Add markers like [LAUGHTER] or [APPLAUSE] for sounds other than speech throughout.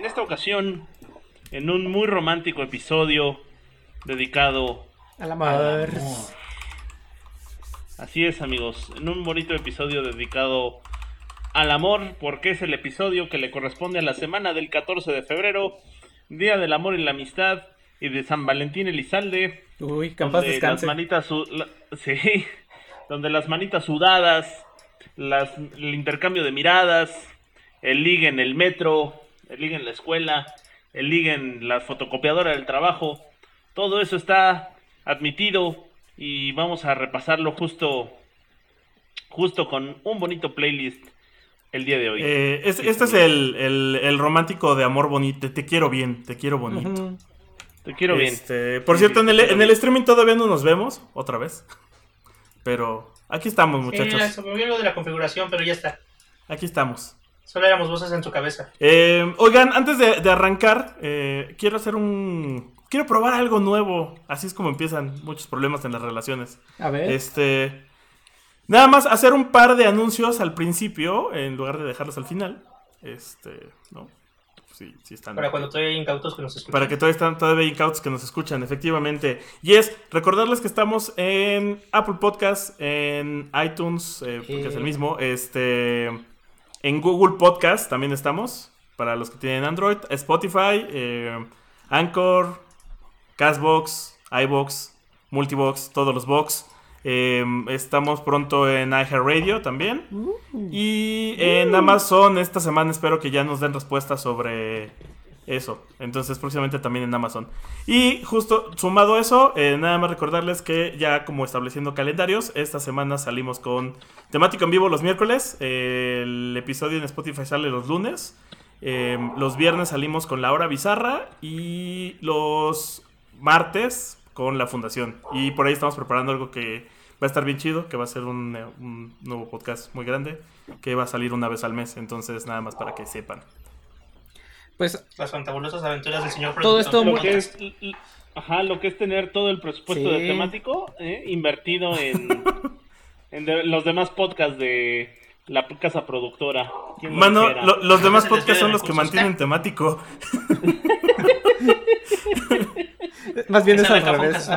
En esta ocasión, en un muy romántico episodio dedicado al amor. Así es, amigos, en un bonito episodio dedicado al amor, porque es el episodio que le corresponde a la semana del 14 de febrero, Día del Amor y la Amistad y de San Valentín Elizalde. Uy, capaz Las manitas, [LAUGHS] sí, donde las manitas sudadas, las, el intercambio de miradas, el ligue en el metro, el ligue en la escuela, el ligue en la fotocopiadora del trabajo, todo eso está admitido y vamos a repasarlo justo, justo con un bonito playlist el día de hoy. Eh, este es el, el, romántico de amor bonito, te quiero bien, te quiero bonito. Te quiero bien. Este, por cierto, en, el, en el streaming todavía no nos vemos, otra vez. [LAUGHS] Pero aquí estamos, muchachos. Sí, se me de la configuración, pero ya está. Aquí estamos. Solo éramos voces en tu cabeza. Eh, oigan, antes de, arrancar, eh, quiero hacer un. Quiero probar algo nuevo. Así es como empiezan muchos problemas en las relaciones. A ver. Este. Nada más hacer un par de anuncios al principio en lugar de dejarlos al final. Este, ¿no? Para cuando todavía hay incautos que nos escuchan. Para que todavía, están, todavía hay incautos que nos escuchan, efectivamente. Y es recordarles que estamos en Apple Podcast, en iTunes, eh, porque es el mismo, este, en Google Podcast también estamos, para los que tienen Android, Spotify, eh, Anchor, Castbox, iBox, Multibox, todos los box. Em, estamos pronto en iHeartRadio también. Uh. y en Amazon esta semana espero que ya nos den respuestas sobre eso. Entonces próximamente también en Amazon. Y justo sumado a eso, eh, nada más recordarles que ya como estableciendo calendarios, esta semana salimos con temático en vivo los miércoles. el episodio en Spotify sale los lunes. Em, los viernes salimos con la hora bizarra. Y los martes con la fundación. Y por ahí estamos preparando algo que va a estar bien chido, que va a ser un, eh, nuevo podcast muy grande, que va a salir una vez al mes. Entonces, nada más para que sepan. Pues las fantabulosas aventuras del señor Todo esto lo que es, ajá, lo que es tener todo el presupuesto de temático eh, invertido en, [LAUGHS] en los demás podcasts de la casa productora. Mano, los demás [LAUGHS] podcasts son los que mantienen temático. [LAUGHS] Más bien es al revés.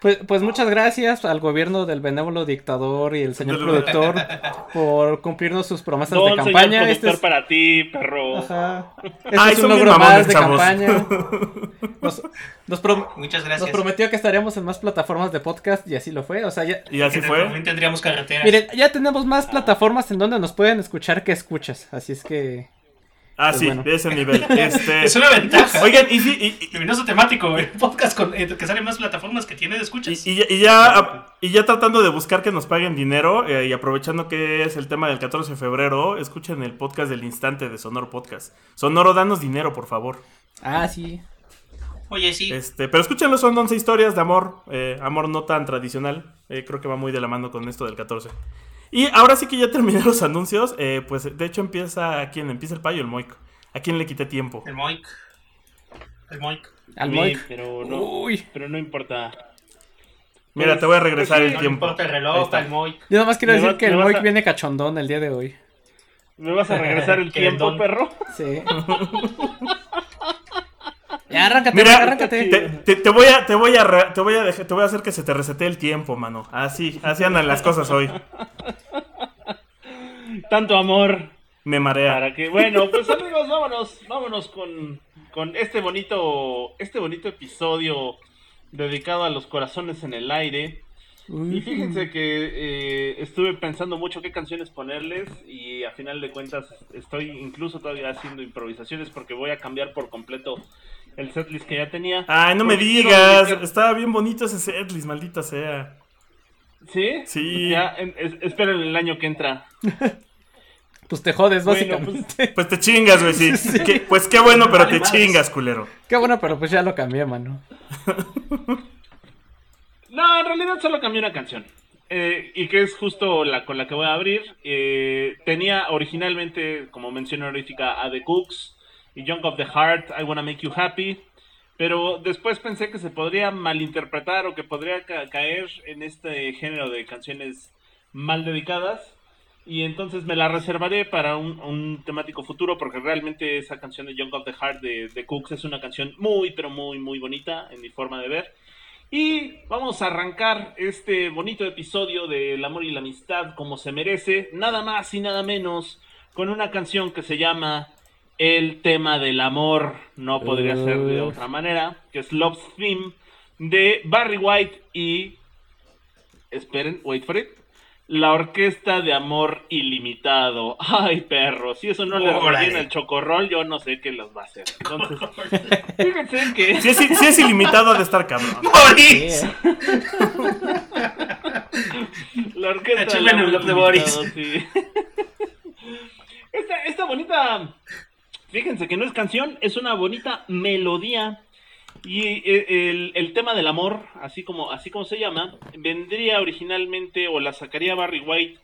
Pues, pues muchas gracias al gobierno del benévolo dictador y el señor productor [LAUGHS] por cumplirnos sus promesas de campaña. Señor este es para ti, perro. Ajá. Este es un logro más de campaña. [LAUGHS] Nos, Muchas gracias. Nos prometió que estaríamos en más plataformas de podcast y así lo fue. O sea, ya... Y así fue. También tendríamos carreteras. Miren, ya tenemos más plataformas en donde nos pueden escuchar que escuchas. Así es que Ah, pues sí, de ese nivel. [LAUGHS] Este... es una ventaja. Oigan, y sí. Y, Luminoso temático, el podcast con, eh, que sale más plataformas que tiene de escuchas. Y, ya, y ya tratando de buscar que nos paguen dinero eh, y aprovechando que es el tema del 14 de febrero, escuchen el podcast del instante de Sonoro Podcast. Sonoro, danos dinero, por favor. Ah, sí. Oye, sí. Este, pero escúchenlo, son 11 historias de amor. Eh, amor no tan tradicional. creo que va muy de la mano con esto del 14. Y ahora sí que ya terminé [LAUGHS] los anuncios. Eh, pues de hecho empieza. ¿Quién? Empieza el payo, el Moik. ¿A quién le quité tiempo? El Moik. El Moik. Al Moik. Pero no, Uy. pero no importa. Mira, te voy a regresar el tiempo. No importa el reloj, el Moik. Yo nada más quiero decir que el Moik viene cachondón el día de hoy. ¿Me vas a regresar el [LAUGHS] tiempo, perro? Sí. [LAUGHS] Ya, arráncate, Mira, arráncate. Te, voy a, te voy a, te voy a dejar, te voy a hacer que se te resete el tiempo, mano. Así, así andan las cosas hoy. Tanto amor. Me marea. Para que, bueno, pues amigos, vámonos, vámonos con, con este bonito, este bonito episodio dedicado a los corazones en el aire. Y fíjense que eh, estuve pensando mucho qué canciones ponerles y a final de cuentas estoy incluso todavía haciendo improvisaciones porque voy a cambiar por completo el setlist que ya tenía. Ay, no me digas. Estaba bien bonito ese setlist, maldita sea. ¿Sí? Sí. Ya, esperen el año que entra. [LAUGHS] Pues te jodes, Bueno, básicamente. Pues te chingas, güey, sí. [LAUGHS] Sí. Que- pues qué bueno, pero Vale te chingas, culero. Qué bueno, pero pues ya lo cambié, mano. [LAUGHS] No, en realidad solo cambié una canción. Eh, y que es justo la con la que voy a abrir. Eh, tenía originalmente, como mención honorífica, a The Cooks y Junk of the Heart, I Wanna Make You Happy. Pero después pensé que se podría malinterpretar o que podría ca- caer en este género de canciones mal dedicadas. Y entonces me la reservaré para un, un temático futuro porque realmente esa canción de Junk of the Heart de, de Cooks es una canción muy, pero muy, muy bonita en mi forma de ver. Y vamos a arrancar este bonito episodio del amor y la amistad como se merece, nada más y nada menos, con una canción que se llama El tema del amor, no podría ser de otra manera, que es Love's Theme de Barry White y... Esperen, wait for it. La Orquesta de Amor Ilimitado. Ay, perro, si eso no le rellena el chocorrol, yo no sé qué los va a hacer. Entonces, [LAUGHS] fíjense que... Si es, si es ilimitado de estar cabrón. [LAUGHS] ¡Boris! La orquesta del en el de Boris. sí. [LAUGHS] esta, esta bonita, fíjense que no es canción, es una bonita melodía. Y eh, el, el tema del amor, así como, así como se llama, vendría originalmente o la sacaría Barry White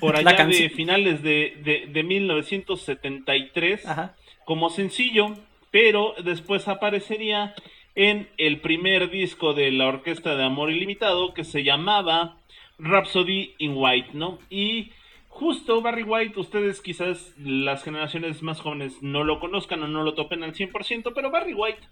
por [LAUGHS] allá de finales de, de, de 1973 Ajá. como sencillo, pero después aparecería en el primer disco de la Orquesta de Amor Ilimitado que se llamaba Rhapsody in White, ¿no? Y justo Barry White, ustedes quizás las generaciones más jóvenes no lo conozcan o no lo topen al 100%, pero Barry White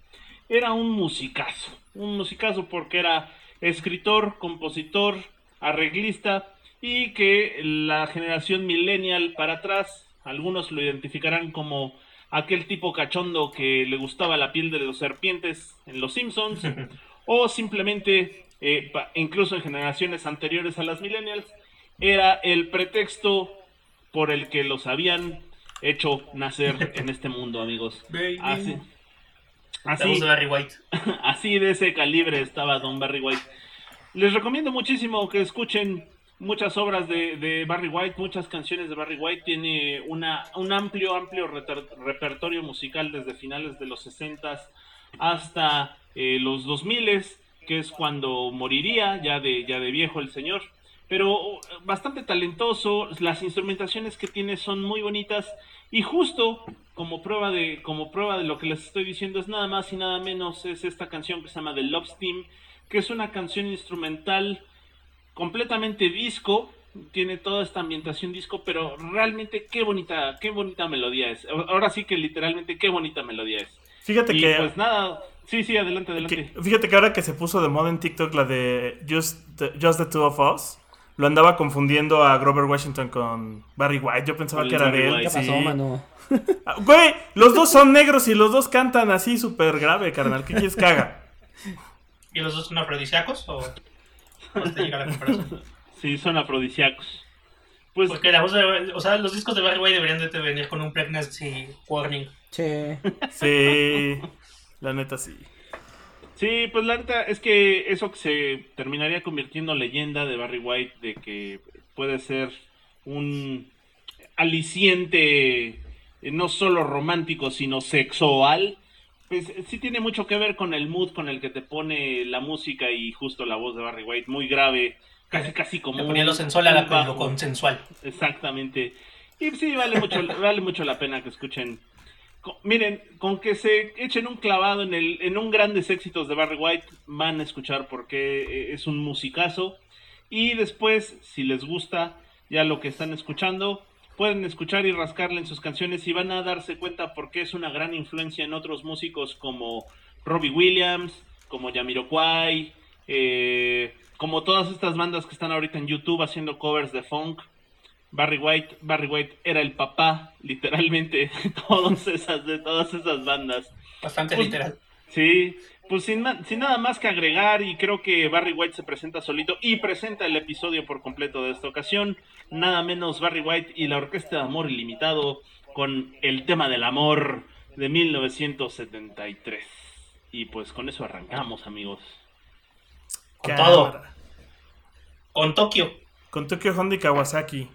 era un musicazo, un musicazo porque era escritor, compositor, arreglista y que la generación millennial para atrás, algunos lo identificarán como aquel tipo cachondo que le gustaba la piel de los serpientes en Los Simpsons [LAUGHS] o simplemente, eh, incluso en generaciones anteriores a las millennials, era el pretexto por el que los habían hecho nacer en este mundo, amigos. Así. Así, de Barry White. [LAUGHS] así de ese calibre estaba Don Barry White. Les recomiendo muchísimo que escuchen muchas obras de, de Barry White, muchas canciones de Barry White. Tiene una, un amplio, amplio reter- repertorio musical desde finales de los 60 hasta eh, los 2000 que es cuando moriría, ya de, ya de viejo el señor. Pero uh, bastante talentoso, las instrumentaciones que tiene son muy bonitas y justo como prueba de como prueba de lo que les estoy diciendo es nada más y nada menos es esta canción que se llama The Love Steam, que es una canción instrumental completamente disco, tiene toda esta ambientación disco, pero realmente qué bonita, qué bonita melodía es. Ahora sí que literalmente qué bonita melodía es. Fíjate Y que, pues nada, sí, sí, adelante, adelante. que- fíjate que ahora que se puso de moda en TikTok la de Just the, Just the Two of Us, lo andaba confundiendo a Grover Washington con Barry White. Yo pensaba que era Barry de él. White. ¿Qué sí. pasó, mano? [LAUGHS] Ah, Güey, los dos son negros y los dos cantan así súper grave, carnal. ¿Qué quieres que haga? ¿Y los dos son afrodisíacos? ¿O cómo te llega la comparación? Sí, son afrodisíacos. Pues Porque la voz de. O sea, los discos de Barry White deberían de venir con un pregnancy warning. Che. Sí, la neta sí. Sí, pues la neta es que eso que se terminaría convirtiendo en leyenda de Barry White, de que puede ser un aliciente eh, no solo romántico, sino sexual, pues eh, sí tiene mucho que ver con el mood con el que te pone la música y justo la voz de Barry White, muy grave, casi casi como Le ponía lo sensual a la lo consensual. Exactamente. Y sí, vale mucho, vale mucho la pena que escuchen. Miren, con que se echen un clavado en, el, en un grandes éxitos de Barry White, van a escuchar porque eh, es un musicazo. Y después, si les gusta ya lo que están escuchando, pueden escuchar y rascarle en sus canciones y van a darse cuenta porque es una gran influencia en otros músicos como Robbie Williams, como Jamiroquai, eh, como todas estas bandas que están ahorita en YouTube haciendo covers de funk. Barry White, Barry White era el papá, literalmente, de todas esas, de todas esas bandas. Bastante Pues, literal. Sí, pues sin, nada más que agregar, y creo que Barry White se presenta solito y presenta el episodio por completo de esta ocasión. Nada menos Barry White y la Orquesta de Amor Ilimitado con el tema del amor de 1973. Y pues con eso arrancamos, amigos. Con todo. Con Tokio. Con Tokyo Honda y Kawasaki.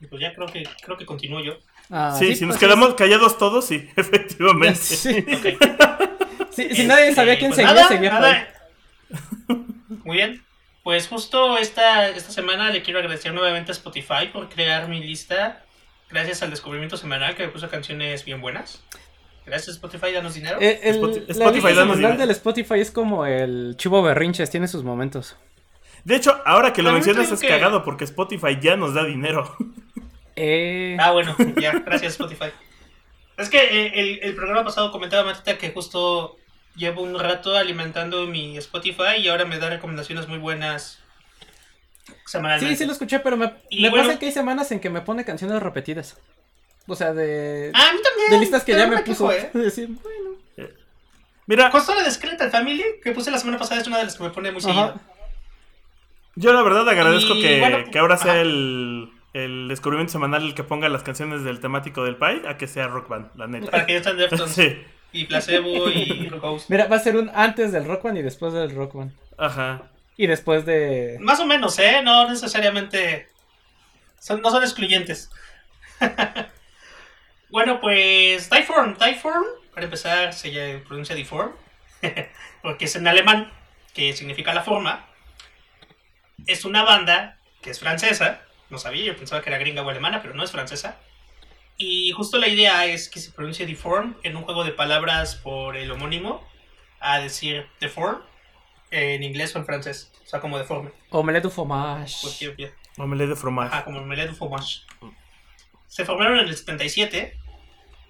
Y pues ya creo que creo que continúo yo. Ah, sí, si nos pues, quedamos callados todos, sí, [LAUGHS] efectivamente. Sí. Ok. [LAUGHS] Sí, si nadie sabía quién pues seguía, nada, seguía nada. Muy bien. Pues justo esta, esta semana le quiero agradecer nuevamente a Spotify por crear mi lista. Gracias al descubrimiento semanal que me puso canciones bien buenas. Gracias Spotify, danos dinero. Eh, el- Spoti- la Spotify, lista danos semanal dinero. del Spotify es como el chivo berrinches, tiene sus momentos. De hecho, ahora que lo También mencionas es que- cagado porque Spotify ya nos da dinero. [LAUGHS] Eh, Ah, bueno, [LAUGHS] ya, gracias Spotify. Es que eh, el, el programa pasado comentaba Matita que justo llevo un rato alimentando mi Spotify y ahora me da recomendaciones muy buenas semanalmente. sí, sí lo escuché, pero me, me bueno- pasa que hay semanas en que me pone canciones repetidas. O sea, de, Ah, a mí también. de listas que ya me quejo, puso. ¿eh? [LAUGHS] Decir, bueno. Mira, Justo la de Skeletal Family que puse la semana pasada es una de las que me pone muy seguido. yo la verdad agradezco Y, que, bueno, que ahora sea ajá. el, el descubrimiento semanal el que ponga las canciones del temático del Pai a que sea Rock Band, la neta. Para que ya están Deftones Sí, y Placebo y Ghost. Mira, va a ser un antes del Rockman y después del Rockman. ajá. Y después de. Más o menos, ¿eh? No necesariamente. Son, no son excluyentes. [LAUGHS] bueno, pues. Tyform. Tyform, para empezar, se llama- pronuncia Deform. [LAUGHS] porque es en alemán, que significa la forma. Es una banda que es francesa. No sabía, yo pensaba que era gringa o alemana, pero no es francesa. Y justo la idea es que se pronuncie Deform en un juego de palabras por el homónimo a decir Deform en inglés o en francés. O sea, como deforme. Omelette du fromage. Pues. Omelette de fromage. Ajá, como Omelette du fromage. Se formaron en el 77.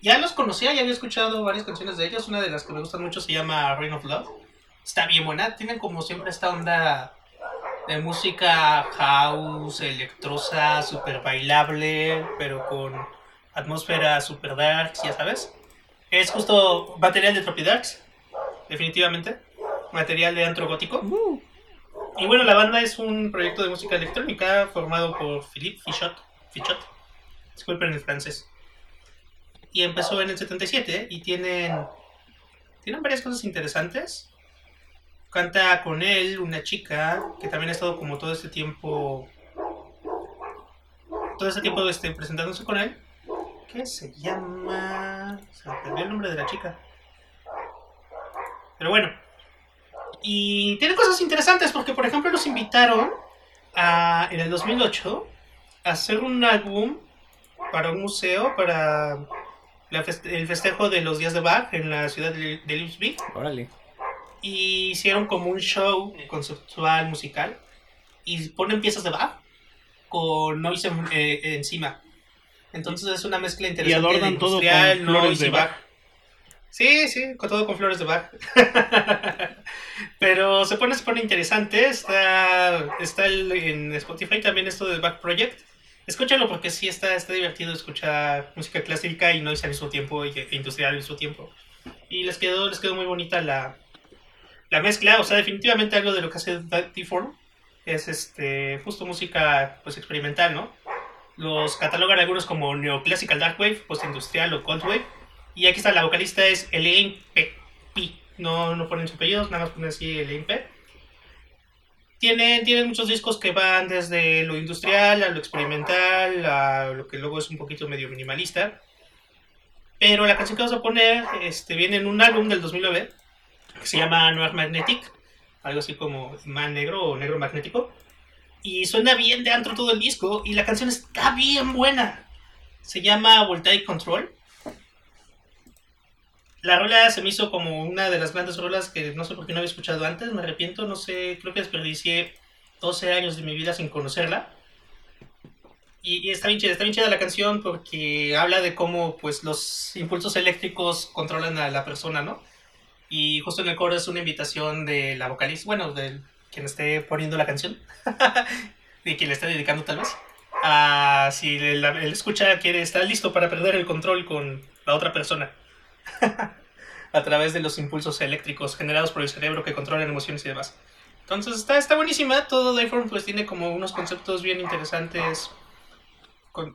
Ya los conocía, ya había escuchado varias canciones de ellos. Una de las que me gustan mucho se llama Reign of Love. Está bien buena. Tienen como siempre esta onda de música house, electrosa, súper bailable, pero con atmósfera super darks, ya sabes. Es justo material de Tropidarks, definitivamente. Material de antro gótico. Uh, Y bueno, la banda es un proyecto de música electrónica formado por Philippe Fichot. Fichot. Disculpen el francés. Y empezó en el 77 y tienen, tienen varias cosas interesantes. Canta con él una chica que también ha estado como todo este tiempo. Todo este tiempo este, presentándose con él. Que se llama. Se me perdió el nombre de la chica. Pero bueno, y tiene cosas interesantes porque, por ejemplo, los invitaron a, en el 2008 a hacer un álbum para un museo, para la feste- el festejo de los días de Bach en la ciudad de, de órale. Y hicieron como un show conceptual musical y ponen piezas de Bach con noise en- eh, encima. Entonces es una mezcla Y interesante. adornan de todo con industrial, flores noise de y Bach. Sí, sí, con todo con flores de Bach. [LAUGHS] Pero se pone, se pone interesante. Está, está el- en Spotify también esto de Back Project. Escúchalo porque sí está, está divertido escuchar música clásica y noise al mismo tiempo y e industrial al mismo tiempo. Y les quedó, les quedó muy bonita la, la mezcla. O sea, definitivamente algo de lo que hace Deform es este justo música pues experimental, ¿no? Los catalogan algunos como neoclassical dark wave, postindustrial o cold wave. Y aquí está, la vocalista es Elaine. P. No, no ponen sus apellidos, nada más ponen así Elaine P. Tienen, tienen muchos discos que van desde lo industrial a lo experimental, a lo que luego es un poquito medio minimalista. Pero la canción que vamos a poner este, viene en un álbum del 2009 que se llama Noir Magnetic, algo así como Man Negro o Negro Magnético. Y suena bien de antro todo el disco y la canción está bien buena. Se llama Voltaic Control. La rola se me hizo como una de las grandes rolas que no sé por qué no había escuchado antes, me arrepiento, no sé, creo que desperdicié 12 años de mi vida sin conocerla. Y, y está bien chida, está bien chida la canción porque habla de cómo pues los impulsos eléctricos controlan a la persona, ¿no? Y justo en el coro es una invitación de la vocalista, bueno, de quien esté poniendo la canción, [LAUGHS] de quien le esté dedicando tal vez, a si el, el escucha quiere estar listo para perder el control con la otra persona. [LAUGHS] a través de los impulsos eléctricos generados por el cerebro que controlan emociones y demás. Entonces está, está buenísima, todo Dayform pues tiene como unos conceptos bien interesantes,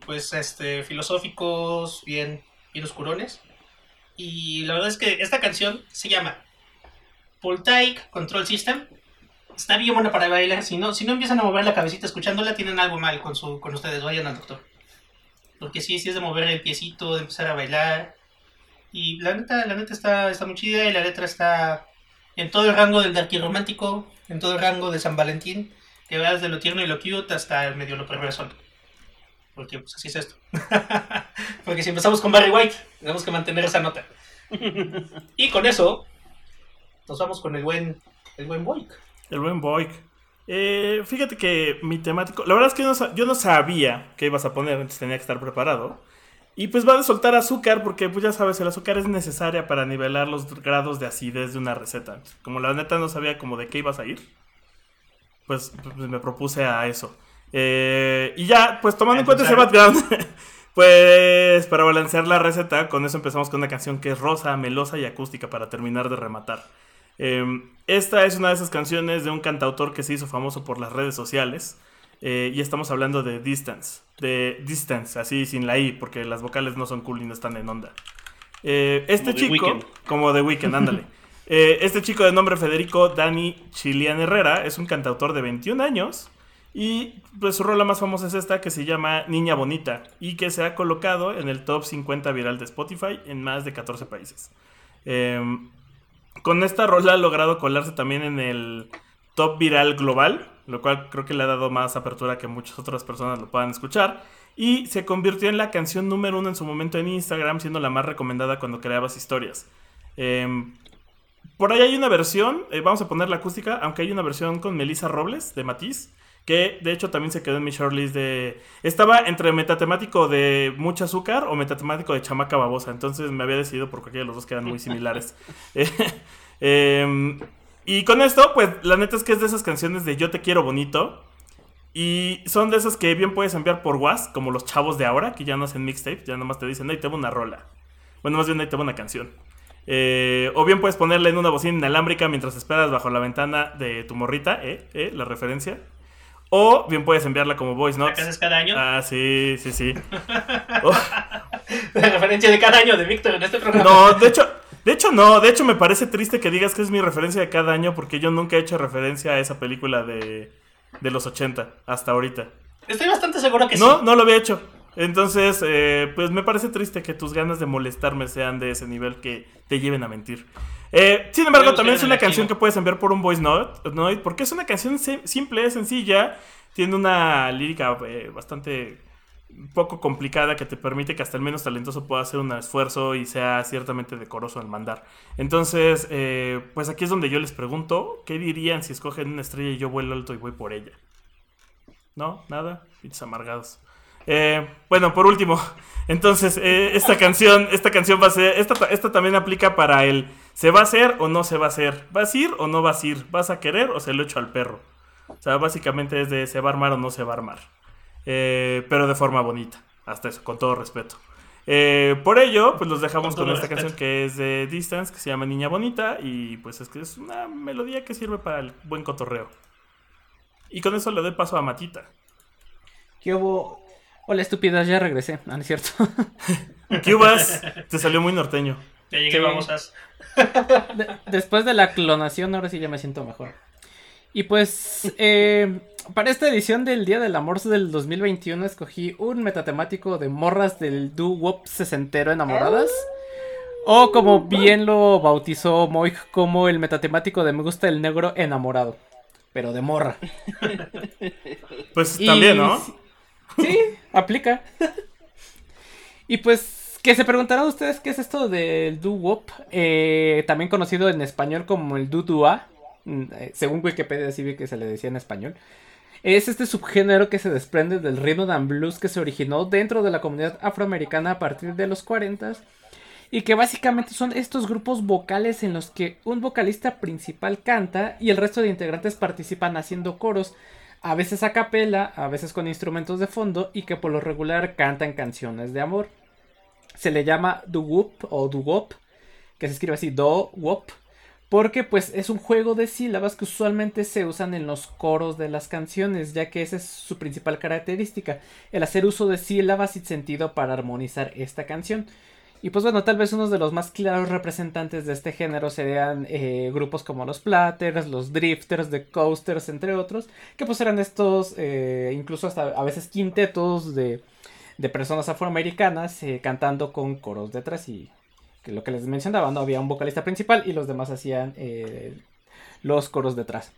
pues este, filosóficos, bien, bien oscurones. Y la verdad es que esta canción se llama Voltaic Control System. Está bien buena para bailar, si no, si no empiezan a mover la cabecita escuchándola, tienen algo mal con, su, con ustedes, vayan al doctor. Porque sí, sí es de mover el piecito, de empezar a bailar. Y la neta, la neta está, está muy chida y la letra está en todo el rango del darky romántico, en todo el rango de San Valentín, que va desde lo tierno y lo cute hasta el medio lo perverso. Porque pues así es esto. [LAUGHS] Porque si empezamos con Barry White, tenemos que mantener esa nota. y con eso, nos vamos con el buen, el buen Boyk. El buen Boyk. Eh, fíjate que mi temático. La verdad es que no sa- yo no sabía que ibas a poner, entonces tenía que estar preparado. Y pues va a soltar azúcar, porque pues ya sabes, el azúcar es necesaria para nivelar los grados de acidez de una receta. Como la neta no sabía como de qué ibas a ir, pues, pues me propuse a eso. Eh, y ya, pues tomando en cuenta ese background, [LAUGHS] pues para balancear la receta, con eso empezamos con una canción que es rosa, melosa y acústica para terminar de rematar. Eh, esta es una de esas canciones de un cantautor que se hizo famoso por las redes sociales. eh, y estamos hablando de Distance. De Distance, así sin la I, porque las vocales no son cool y no están en onda. Eh, este Como The chico, Weeknd. como de Weekend, ándale. [LAUGHS] Eh, este chico de nombre Federico Dani Chilian Herrera es un cantautor de 21 años. Y pues su rola más famosa es esta que se llama Niña Bonita y que se ha colocado en el top 50 viral de Spotify en más de 14 países. Em, con esta rola ha logrado colarse también en el top viral global, lo cual creo que le ha dado más apertura que muchas otras personas lo puedan escuchar. Y se convirtió en la canción número uno en su momento en Instagram, siendo la más recomendada cuando creabas historias. Em, por ahí hay una versión, eh, vamos a poner la acústica, aunque hay una versión con Melissa Robles de Matiz, que de hecho también se quedó en mi shortlist de... Estaba entre metatemático de mucho azúcar o metatemático de chamaca babosa, entonces me había decidido por cualquiera de los dos que eran muy similares. [LAUGHS] Eh, em, y con esto, pues la neta es que es de esas canciones de Yo te quiero bonito. Y son de esas que bien puedes enviar por WhatsApp, como los chavos de ahora, que ya no hacen mixtape, ya nomás te dicen, ahí te va una rola. Bueno, más bien ahí te va una canción. Eh, o bien puedes ponerla en una bocina inalámbrica mientras esperas bajo la ventana de tu morrita, ¿eh? ¿eh? La referencia. O bien puedes enviarla como voice La que notes. haces cada año. Ah, sí, sí, sí. [LAUGHS] Oh, La referencia de cada año de Víctor en este programa. no, de hecho, de hecho no. De hecho me parece triste que digas que es mi referencia de cada año porque yo nunca he hecho referencia a esa película de, de los 80 hasta ahorita. Estoy bastante seguro que No, sí. no lo había hecho. Entonces, eh, pues me parece triste que tus ganas de molestarme sean de ese nivel que te lleven a mentir. Eh, sin embargo, también es una canción que puedes enviar por un voice note, note, porque es una canción sim- simple, sencilla, tiene una lírica eh, bastante poco complicada que te permite que hasta el menos talentoso pueda hacer un esfuerzo y sea ciertamente decoroso al mandar. Entonces, eh, pues aquí es donde yo les pregunto, ¿qué dirían si escogen una estrella y yo vuelo alto y voy por ella? ¿No? ¿Nada? Pinches amargados. Eh, bueno, por último, [LAUGHS] entonces, eh, esta canción, esta canción va a ser, esta, ta- esta también aplica para el, ¿se va a hacer o no se va a hacer? ¿Vas a ir o no vas a ir? ¿Vas a querer o se lo echo al perro? O sea, básicamente es de, ¿se va a armar o no se va a armar? Eh, pero de forma bonita, hasta eso, con todo respeto. Eh, por ello, pues los dejamos Con esta respeto. canción que es de Distance, que se llama Niña Bonita, y pues es que es una melodía que sirve para el buen cotorreo. Y con eso le doy paso a Matita. ¿Qué hubo? Hola, estúpidas, ya regresé. Ah, no es cierto. [LAUGHS] ¿Qué hubas? Te salió muy norteño. Ya llegué, vamos a... De- después de la clonación, ahora sí ya me siento mejor. Y pues, eh, para esta edición del Día del Amor del 2021 escogí un metatemático de morras del doo-wop sesentero enamoradas. O como bien lo bautizó Moik como el metatemático de Me gusta el negro enamorado. Pero de morra. Pues Y- también, ¿no? Sí, aplica. y pues, que se preguntarán ustedes qué es esto del doo-wop, eh, también conocido en español como el doo-dua, mm, eh, según Wikipedia así vi que se le decía en español. Es este subgénero que se desprende del rhythm and blues que se originó dentro de la comunidad afroamericana a partir de los 40 y que básicamente son estos grupos vocales en los que un vocalista principal canta y el resto de integrantes participan haciendo coros, a veces a capela, a veces con instrumentos de fondo y que por lo regular cantan canciones de amor. Se le llama doo-wop o doo-wop, que se escribe así do-wop, porque pues es un juego de sílabas que usualmente se usan en los coros de las canciones, ya que esa es su principal característica, el hacer uso de sílabas y sentido para armonizar esta canción. Y pues bueno, tal vez unos de los más claros representantes de este género serían eh, grupos como los Platters, los Drifters, The Coasters, entre otros, que pues eran estos, eh, incluso hasta a veces quintetos de, de personas afroamericanas eh, cantando con coros detrás y que lo que les mencionaba, no había un vocalista principal y los demás hacían eh, los coros detrás.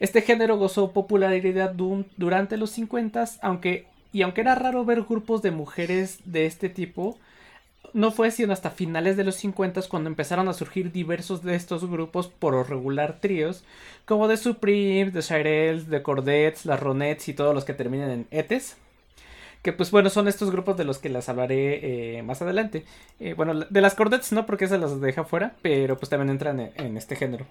Este género gozó popularidad du- durante los 50, aunque y aunque era raro ver grupos de mujeres de este tipo, no fue sino hasta finales de los 50 cuando empezaron a surgir diversos de estos grupos por regular tríos, como The Supremes, The Shirelles, The Cordettes, las Ronettes y todos los que terminan en etes. Que pues bueno, son estos grupos de los que las hablaré eh, más adelante. Eh, bueno, de las Cordettes no, porque se las deja fuera, pero pues también entran en, este género.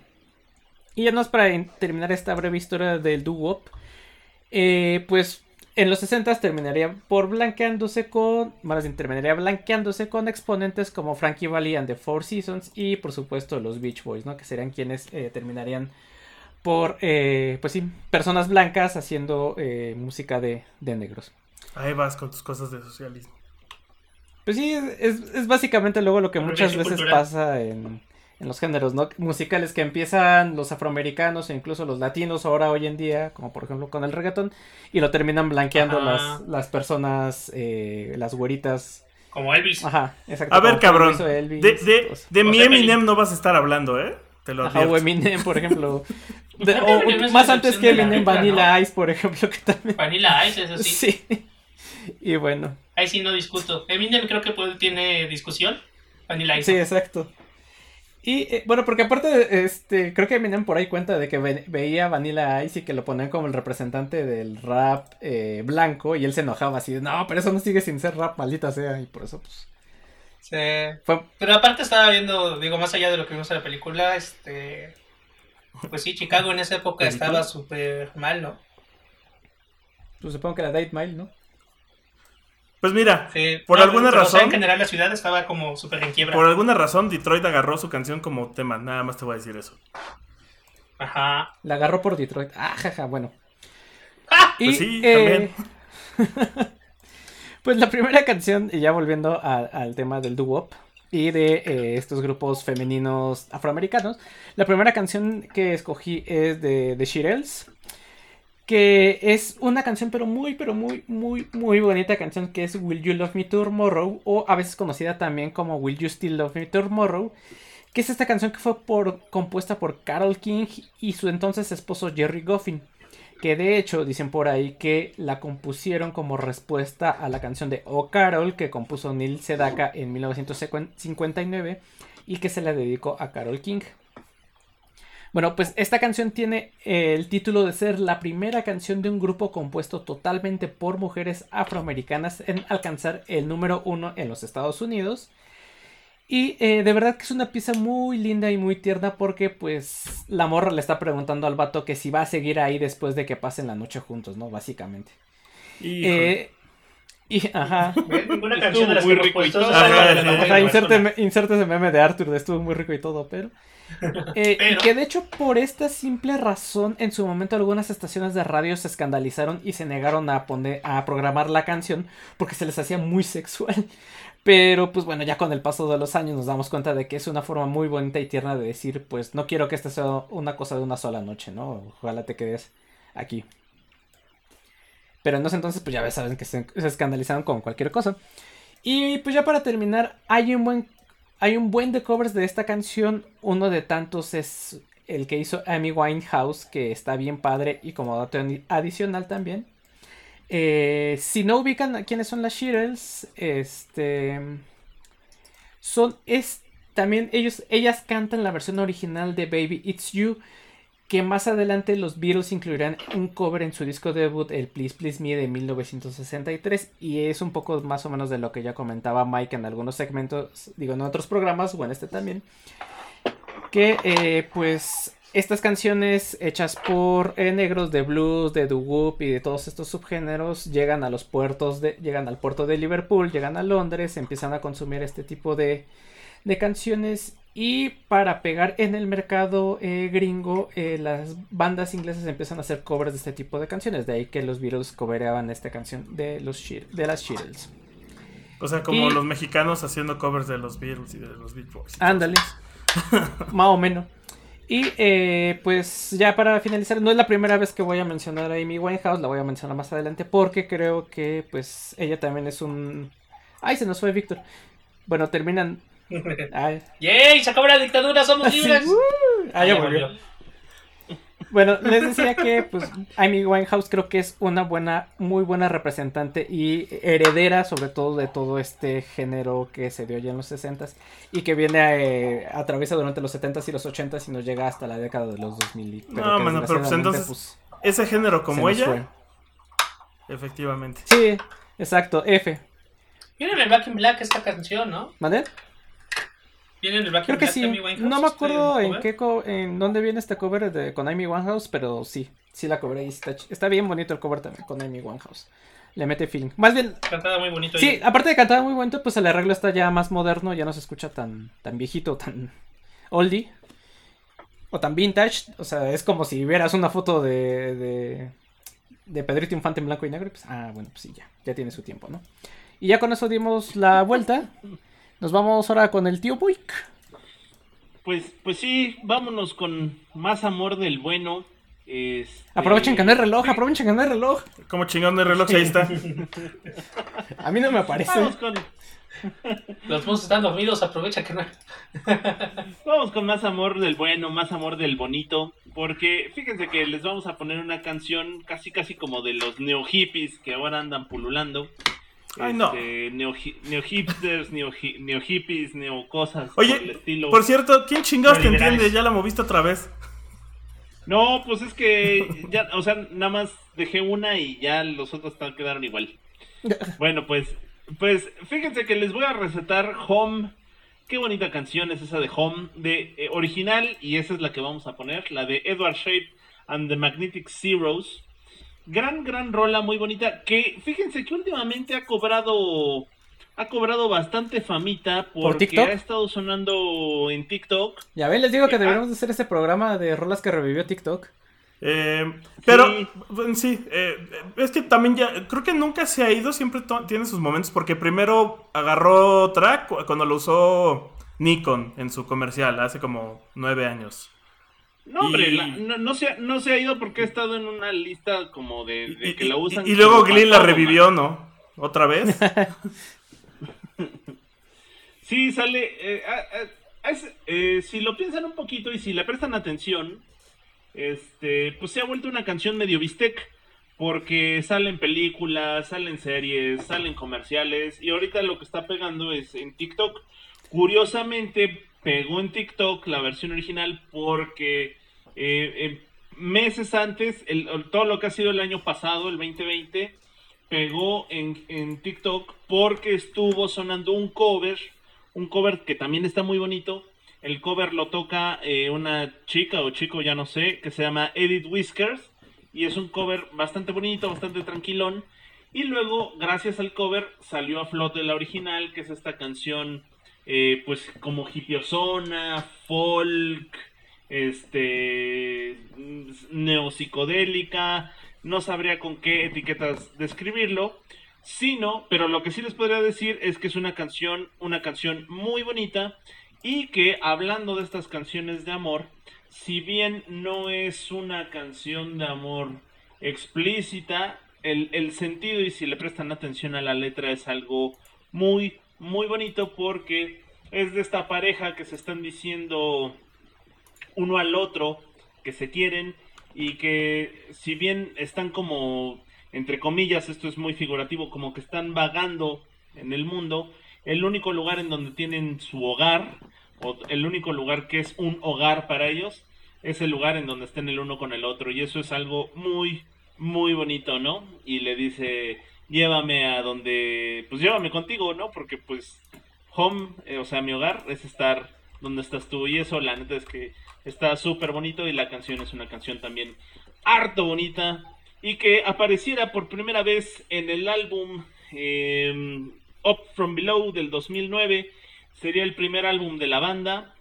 Y ya no es para terminar esta breve historia del doo-wop. eh, pues en los 60 terminaría por blanqueándose con. Más bien, terminaría blanqueándose con exponentes como Frankie Valli and the Four Seasons y por supuesto los Beach Boys, ¿no? Que serían quienes terminarían por, pues sí, personas blancas haciendo música de, de negros. Ahí vas con tus cosas de socialismo. Pues sí, es, es- es básicamente luego lo que muchas veces cultural. pasa en, en los géneros, ¿no? Musicales que empiezan los afroamericanos e incluso los latinos ahora hoy en día, como por ejemplo con el reggaetón, y lo terminan blanqueando las, las personas, eh, las güeritas. Como Elvis. Ajá, exacto. A ver, cabrón. Elvis, De, de, de mi Eminem no vas a estar hablando, ¿eh? Te lo Ajá, advierto. o Eminem, por ejemplo. [LAUGHS] De- o más antes que Eminem, Vanilla ¿no? Ice, por ejemplo, que también. Vanilla Ice, eso sí. Sí. [LAUGHS] Y bueno. Ahí sí no discuto. Eminem creo que puede- tiene discusión. Vanilla Ice. Sí, exacto. Y eh, bueno, porque aparte, este, creo que Eminem por ahí cuenta de que ve- veía Vanilla Ice y que lo ponían como el representante del rap eh, blanco y él se enojaba así, de, no, pero eso no sigue sin ser rap, maldita sea, y por eso pues Sí. fue... Pero aparte estaba viendo, digo, más allá de lo que vimos en la película, este... Pues sí, Chicago en esa época ¿Película? estaba súper mal, ¿no? Pues supongo que era Date Mile, ¿no? Pues mira, Sí. Por No, alguna pero, o sea, razón- en general la ciudad estaba como súper en quiebra. por alguna razón Detroit agarró su canción como tema. Nada más te voy a decir eso. Ajá. La agarró por Detroit. Ah, jaja, bueno. ¡Ah! Y, Pues sí, eh, [LAUGHS] pues la primera canción, y ya volviendo a- al tema del doo-wop y de eh, estos grupos femeninos afroamericanos, la primera canción que escogí es de The Shirelles, que es una canción pero muy, pero muy, muy, muy bonita canción que es Will You Love Me Tomorrow o a veces conocida también como Will You Still Love Me Tomorrow. Que es esta canción que fue por, compuesta por Carol King y su entonces esposo Jerry Goffin. Que de hecho dicen por ahí que la compusieron como respuesta a la canción de Oh Carol que compuso Neil Sedaka en 1959 y que se la dedicó a Carol King. Bueno, pues esta canción tiene eh, el título de ser la primera canción de un grupo compuesto totalmente por mujeres afroamericanas en alcanzar el número uno en los Estados Unidos. Y eh, de verdad que es una pieza muy linda y muy tierna porque pues la morra le está preguntando al vato que si va a seguir ahí después de que pasen la noche juntos, ¿no? Básicamente. Híjole. Eh, y, ajá. [LAUGHS] Ninguna Estuvo canción de las muy que rico y todo. Ajá, ajá, inserte, inserte ese meme de Arthur, de estuvo muy rico y todo, pero... [LAUGHS] Eh, y que de hecho por esta simple razón en su momento algunas estaciones de radio se escandalizaron y se negaron a poner a programar la canción porque se les hacía muy sexual. [LAUGHS] Pero pues bueno, ya con el paso de los años nos damos cuenta de que es una forma muy bonita y tierna de decir, pues no quiero que esta sea una cosa de una sola noche, ¿no? Ojalá te quedes aquí. Pero en ese entonces pues ya saben que se, se escandalizaron con cualquier cosa. Y pues ya para terminar, hay un buen hay un buen de covers de esta canción. Uno de tantos es el que hizo Amy Winehouse, que está bien padre y como dato adicional también. Eh, si no ubican a quiénes son las Shirelles, este son es también ellos ellas cantan la versión original de Baby It's You que más adelante los Beatles incluirán un cover en su disco debut, el Please Please Me de 1963, y es un poco más o menos de lo que ya comentaba Mike en algunos segmentos, digo en otros programas o en este también, que eh, pues estas canciones hechas por eh, negros de blues, de doo-wop y de todos estos subgéneros llegan a los puertos de, llegan al puerto de Liverpool, llegan a Londres, empiezan a consumir este tipo de, de canciones y para pegar en el mercado eh, gringo, eh, las bandas inglesas empiezan a hacer covers de este tipo de canciones. De ahí que los Beatles covereaban esta canción de, los de las Shirelles. O sea, como Y- los mexicanos haciendo covers de los Beatles y de los Beach Boys. Ándale. [LAUGHS] Más o menos. Y eh, pues ya para finalizar, no es la primera vez que voy a mencionar a Amy Winehouse, la voy a mencionar más adelante porque creo que pues ella también es un... Ay, se nos fue Víctor. Bueno, terminan... Ay, ¡Yay! ¡Se acabó la dictadura! ¡Somos [LAUGHS] libres! uh, ah, ya Ya volvió. Bueno, les [LAUGHS] decía que pues Amy Winehouse creo que es una buena, muy buena representante y heredera sobre todo de todo este género que se dio ya en los 60s y que viene eh, atraviesa durante los 70s y los 80s y nos llega hasta la década de los 2000. y- No, que mano, pero pues entonces, Ese género como ella, fue. efectivamente. Sí, exacto, F. Viene en el Back in Black esta canción, ¿no? ¿Vale? Viene en el Creo que Black sí. No me este acuerdo en qué en dónde viene este cover de, con Amy Winehouse, pero sí, sí la cobré está, bien bonito el cover también con Amy Winehouse. Le mete feeling. Más bien, Cantada muy bonito. Sí, aparte de cantar muy bonito, pues el arreglo está ya más moderno, ya no se escucha tan, tan viejito, tan oldie. O tan vintage. O sea, es como si vieras una foto de, de, de Pedrito Infante en blanco y negro. y Pues, ah, bueno, pues sí, ya, ya tiene su tiempo, ¿no? Y ya con eso dimos la vuelta. [LAUGHS] Nos vamos ahora con el tío Buick. Pues, pues sí, vámonos con más amor del bueno. Este, Aprovechen que no hay reloj, aprovechen que no hay reloj. Como chingón de reloj, ahí está. [LAUGHS] A mí no me aparece. Vamos con, Los monstruos están dormidos, aprovecha que no. [LAUGHS] vamos con más amor del bueno, más amor del bonito. Porque fíjense que les vamos a poner una canción casi casi como de los neo hippies que ahora andan pululando. Ay, no. Este, neo, hi- neo hipsters, neo, hi- neo hippies, neo cosas Oye, por el estilo. Por cierto, ¿quién chingados te entiende? Ya la moviste otra vez. No, pues es que ya, o sea, nada más dejé una y ya los otros quedaron igual. [LAUGHS] Bueno, pues, pues fíjense que les voy a recetar Home. Qué bonita canción es esa de Home, de eh, original, y esa es la que vamos a poner, la de Edward Shape and the Magnetic Zeros. Gran, gran rola, muy bonita, que fíjense que últimamente ha cobrado, ha cobrado bastante famita porque TikTok? ha estado sonando en TikTok. Ya ven, les digo que Ah. deberíamos de hacer ese programa de rolas que revivió TikTok. Eh, pero, Sí. bueno, sí, eh, es que también ya, creo que nunca se ha ido, siempre tiene sus momentos, porque primero agarró track cu- cuando lo usó Nikon en su comercial, hace como nueve años. No, hombre, Y- la- no, no se, ha- no se ha ido porque ha estado en una lista como de, que la y- usan. y luego Glee la revivió, ¿no? ¿Otra vez? [LAUGHS] Sí, sale. eh, ah, ah, es- eh, si lo piensan un poquito y si le prestan atención, este, pues se ha vuelto una canción medio bistec. Porque salen películas, salen series, salen comerciales. Y ahorita lo que está pegando es en TikTok. Curiosamente, pegó en TikTok la versión original porque eh, eh, meses antes, el- todo lo que ha sido el año pasado, el 2020, pegó en, TikTok porque estuvo sonando un cover, un cover que también está muy bonito. El cover lo toca eh, una chica o chico, ya no sé, que se llama Edith Whiskers. Y es un cover bastante bonito, bastante tranquilón. Y luego, gracias al cover, salió a flote la original, que es esta canción, pues como hippiosona, folk, este, neopsicodélica, no sabría con qué etiquetas describirlo, sino, pero lo que sí les podría decir es que es una canción, una canción muy bonita y que hablando de estas canciones de amor, si bien no es una canción de amor explícita, el, el sentido y si le prestan atención a la letra es algo muy, muy bonito porque es de esta pareja que se están diciendo uno al otro que se quieren y que si bien están como, entre comillas, esto es muy figurativo, como que están vagando en el mundo, el único lugar en donde tienen su hogar, o el único lugar que es un hogar para ellos, es el lugar en donde estén el uno con el otro. Y eso es algo muy, muy bonito, ¿no? Y le dice, llévame a donde, pues llévame contigo, ¿no? Porque pues home, eh, o sea, mi hogar es estar donde estás tú. Y eso, la neta es que está súper bonito y la canción es una canción también harto bonita. Y que apareciera por primera vez en el álbum eh, Up From Below del 2009. Sería el primer álbum de la banda.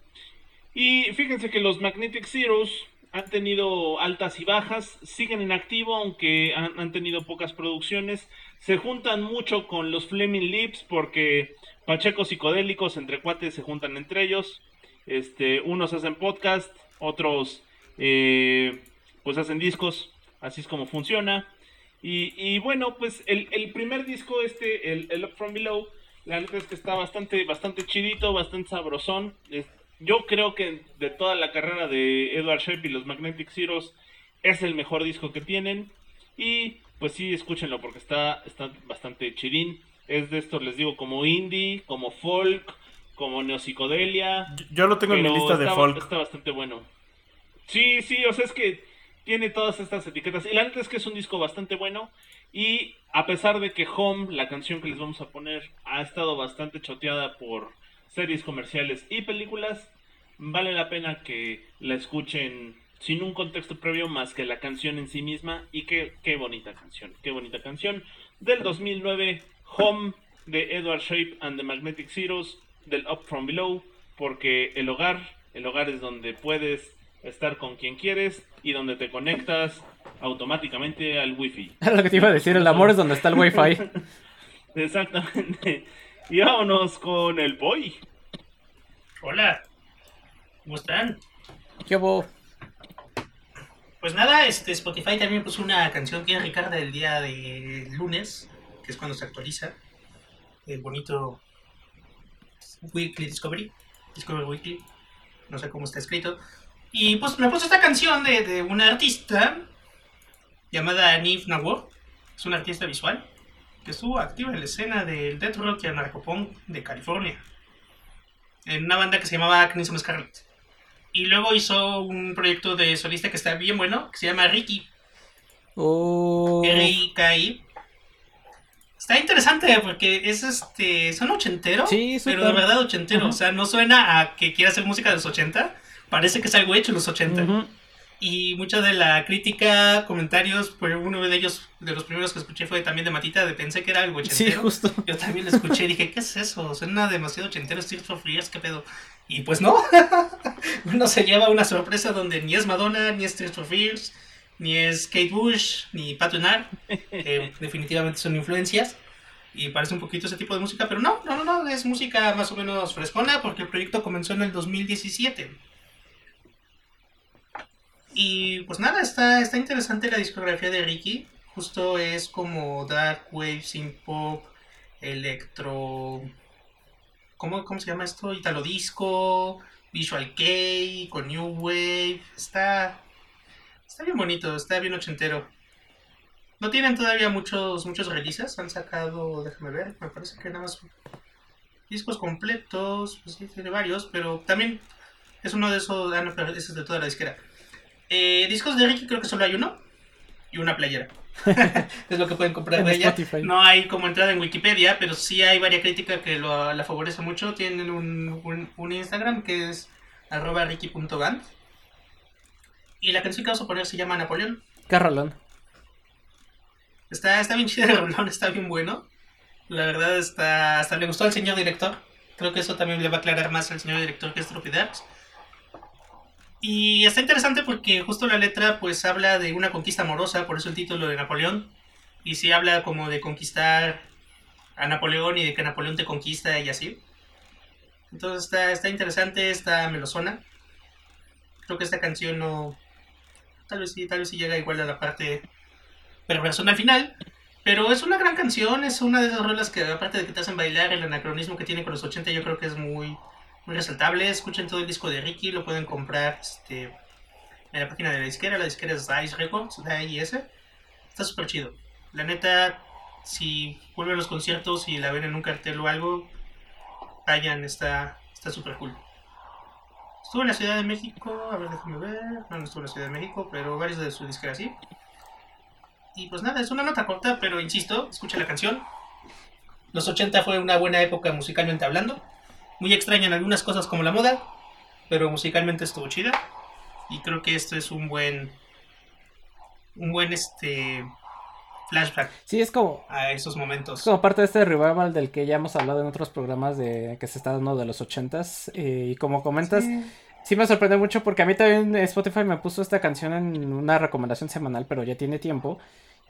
Y fíjense que los Magnetic Zeros han tenido altas y bajas, siguen en activo aunque han, han, tenido pocas producciones. Se juntan mucho con los Fleming Lips porque Pacheco psicodélicos entre cuates se juntan entre ellos. Este, unos hacen podcast, otros eh, pues hacen discos, así es como funciona. Y, bueno, pues el, primer disco, este, el, el Up From Below, la neta es que está bastante, bastante chidito, bastante sabrosón. yo creo que de toda la carrera de Edward Shep y los Magnetic Zeros es el mejor disco que tienen. Y pues sí, escúchenlo porque está, está bastante chidín. Es de estos, les digo, como indie, como folk, como neopsicodelia. Yo lo tengo en mi lista de folk. Está bastante bueno. Sí, sí, o sea, es que tiene todas estas etiquetas. Y la neta es que es un disco bastante bueno. Y a pesar de que Home, la canción que les vamos a poner, ha estado bastante choteada por series comerciales y películas, vale la pena que la escuchen sin un contexto previo más que la canción en sí misma. Y qué, qué bonita canción, qué bonita canción. Del 2009, Home de Edward Shape and the Magnetic Zeros, del Up From Below, porque el hogar, el hogar es donde puedes estar con quien quieres y donde te conectas automáticamente al wifi. [LAUGHS] Era lo que te iba a decir, el amor es donde está el wifi. [LAUGHS] Exactamente. Y vámonos con el boy. Hola. ¿Cómo están? ¿Qué hubo? Pues nada, este Spotify también puso una canción que es Ricardo del día de lunes, que es cuando se actualiza. El bonito Weekly Discovery. Discovery Weekly. No sé cómo está escrito. Y pues me puso esta canción de, de una artista llamada Neve Nawar. Es una artista visual que estuvo activa en la escena del death rock y anarcopunk de California. En una banda que se llamaba Crimson Scarlet. Y luego hizo un proyecto de solista que está bien bueno, que se llama Ricky. Oh. R-I-K-I. Está interesante porque es este. Son ochentero. Sí, pero de verdad ochentero. O sea, no suena a que quiera hacer música de los 80 parece que es algo hecho en los 80. Y mucha de la crítica, comentarios, pues uno de ellos, de los primeros que escuché fue también de Matita, de pensé que era algo ochentero. Sí, justo. Yo también lo escuché y dije, ¿qué es eso? Suena demasiado ochentero, Street for Fears, ¿qué pedo? Y pues no, [LAUGHS] uno se lleva una sorpresa donde ni es Madonna, ni es Street for Fears, ni es Kate Bush, ni Pat que [LAUGHS] definitivamente son influencias. Y parece un poquito ese tipo de música, pero no, no, no, no, es música más o menos frescona porque el proyecto comenzó en el 2017. Y pues nada, está, está interesante la discografía de Ricky. Justo es como Dark Wave, Synth Pop, Electro. ¿Cómo, ¿Cómo se llama esto? Italo Disco, Visual Kei, con New Wave. Está. Está bien bonito, está bien ochentero. No tienen todavía muchos, muchos releases. Han sacado, déjame ver, me parece que nada más discos completos. Pues sí, tiene varios, pero también es uno de esos. Ah, no, pero ese es de toda la disquera. Eh, discos de Ricky creo que solo hay uno y una playera. [LAUGHS] es lo que pueden comprar de ella. No hay como entrada en Wikipedia, pero sí hay varias críticas que lo, la favorece mucho. Tienen un, un, Instagram que es arroba ricky.band. Y la canción que vamos a poner se llama Napoleón. Carralón. Está, está bien chido el rolón, está bien bueno. La verdad está hasta le gustó al señor director. Creo que eso también le va a aclarar más al señor director que es Tropidax. Y está interesante porque justo la letra pues habla de una conquista amorosa, por eso el título de Napoleón. Y sí habla como de conquistar a Napoleón y de que Napoleón te conquista y así. Entonces está, está interesante, está melosona. Creo que esta canción no... Tal vez sí, tal vez sí llega igual a la parte perversona al final. Pero es una gran canción, es una de esas rolas que aparte de que te hacen bailar, el anacronismo que tiene con los 80 yo creo que es muy, muy resaltable. Escuchen todo el disco de Ricky, lo pueden comprar este, en la página de la disquera. La disquera es Dice Records, D-I-S. Está súper chido. La neta, si vuelven a los conciertos y la ven en un cartel o algo, vayan, está súper cool. Estuvo en la Ciudad de México, a ver, déjame ver. No, no estuvo en la Ciudad de México, pero varios de su disquera sí. Y pues nada, es una nota corta, pero insisto, escucha la canción. Los 80 fue una buena época musicalmente hablando muy extraña en algunas cosas como la moda, pero musicalmente estuvo chida. Y creo que esto es un buen. Un buen este. Flashback. Sí, es como. A esos momentos. Es como parte de este revival del que ya hemos hablado en otros programas de que se está dando de los ochentas. Eh, y como comentas. Sí. Me sorprende mucho porque a mí también Spotify me puso esta canción en una recomendación semanal, pero ya tiene tiempo.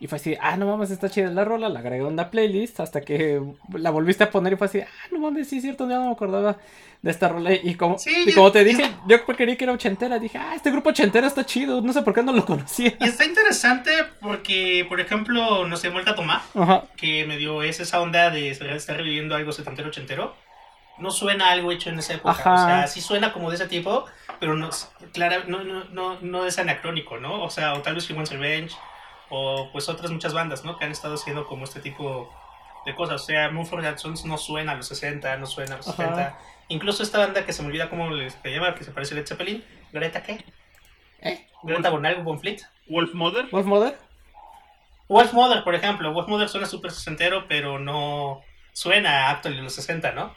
Y fue así, ah, no mames, está chida la rola, la agregué a una playlist hasta que la volviste a poner y fue así, ah, no mames, sí es cierto, ya no me acordaba de esta rola. Y como, Sí, y como te dije, yo quería que era ochentera, dije, ah, este grupo ochentero está chido, no sé por qué no lo conocía. Y está interesante porque, por ejemplo, no sé, Molca Tomá, Ajá. que me dio es esa onda de estar reviviendo algo setentero ochentero. No suena algo hecho en esa época. Ajá. O sea, sí suena como de ese tipo, pero no, es- clara, no, no, no, no es anacrónico, ¿no? O sea, o tal vez Human's Revenge, o pues otras muchas bandas, ¿no? Que han estado haciendo como este tipo de cosas. O sea, Mumford Sons no suena a los 60, no suena a los Ajá. 70. Incluso esta banda que se me olvida cómo les se llama, que se parece a Led Zeppelin. ¿Greta qué? ¿Eh? ¿Greta Bonal, Bonfleet? Wolf Mother. ¿Wolf Mother? Wolf Mother, por ejemplo. Wolf Mother suena súper sesentero, pero no suena a actual de los 60, ¿no?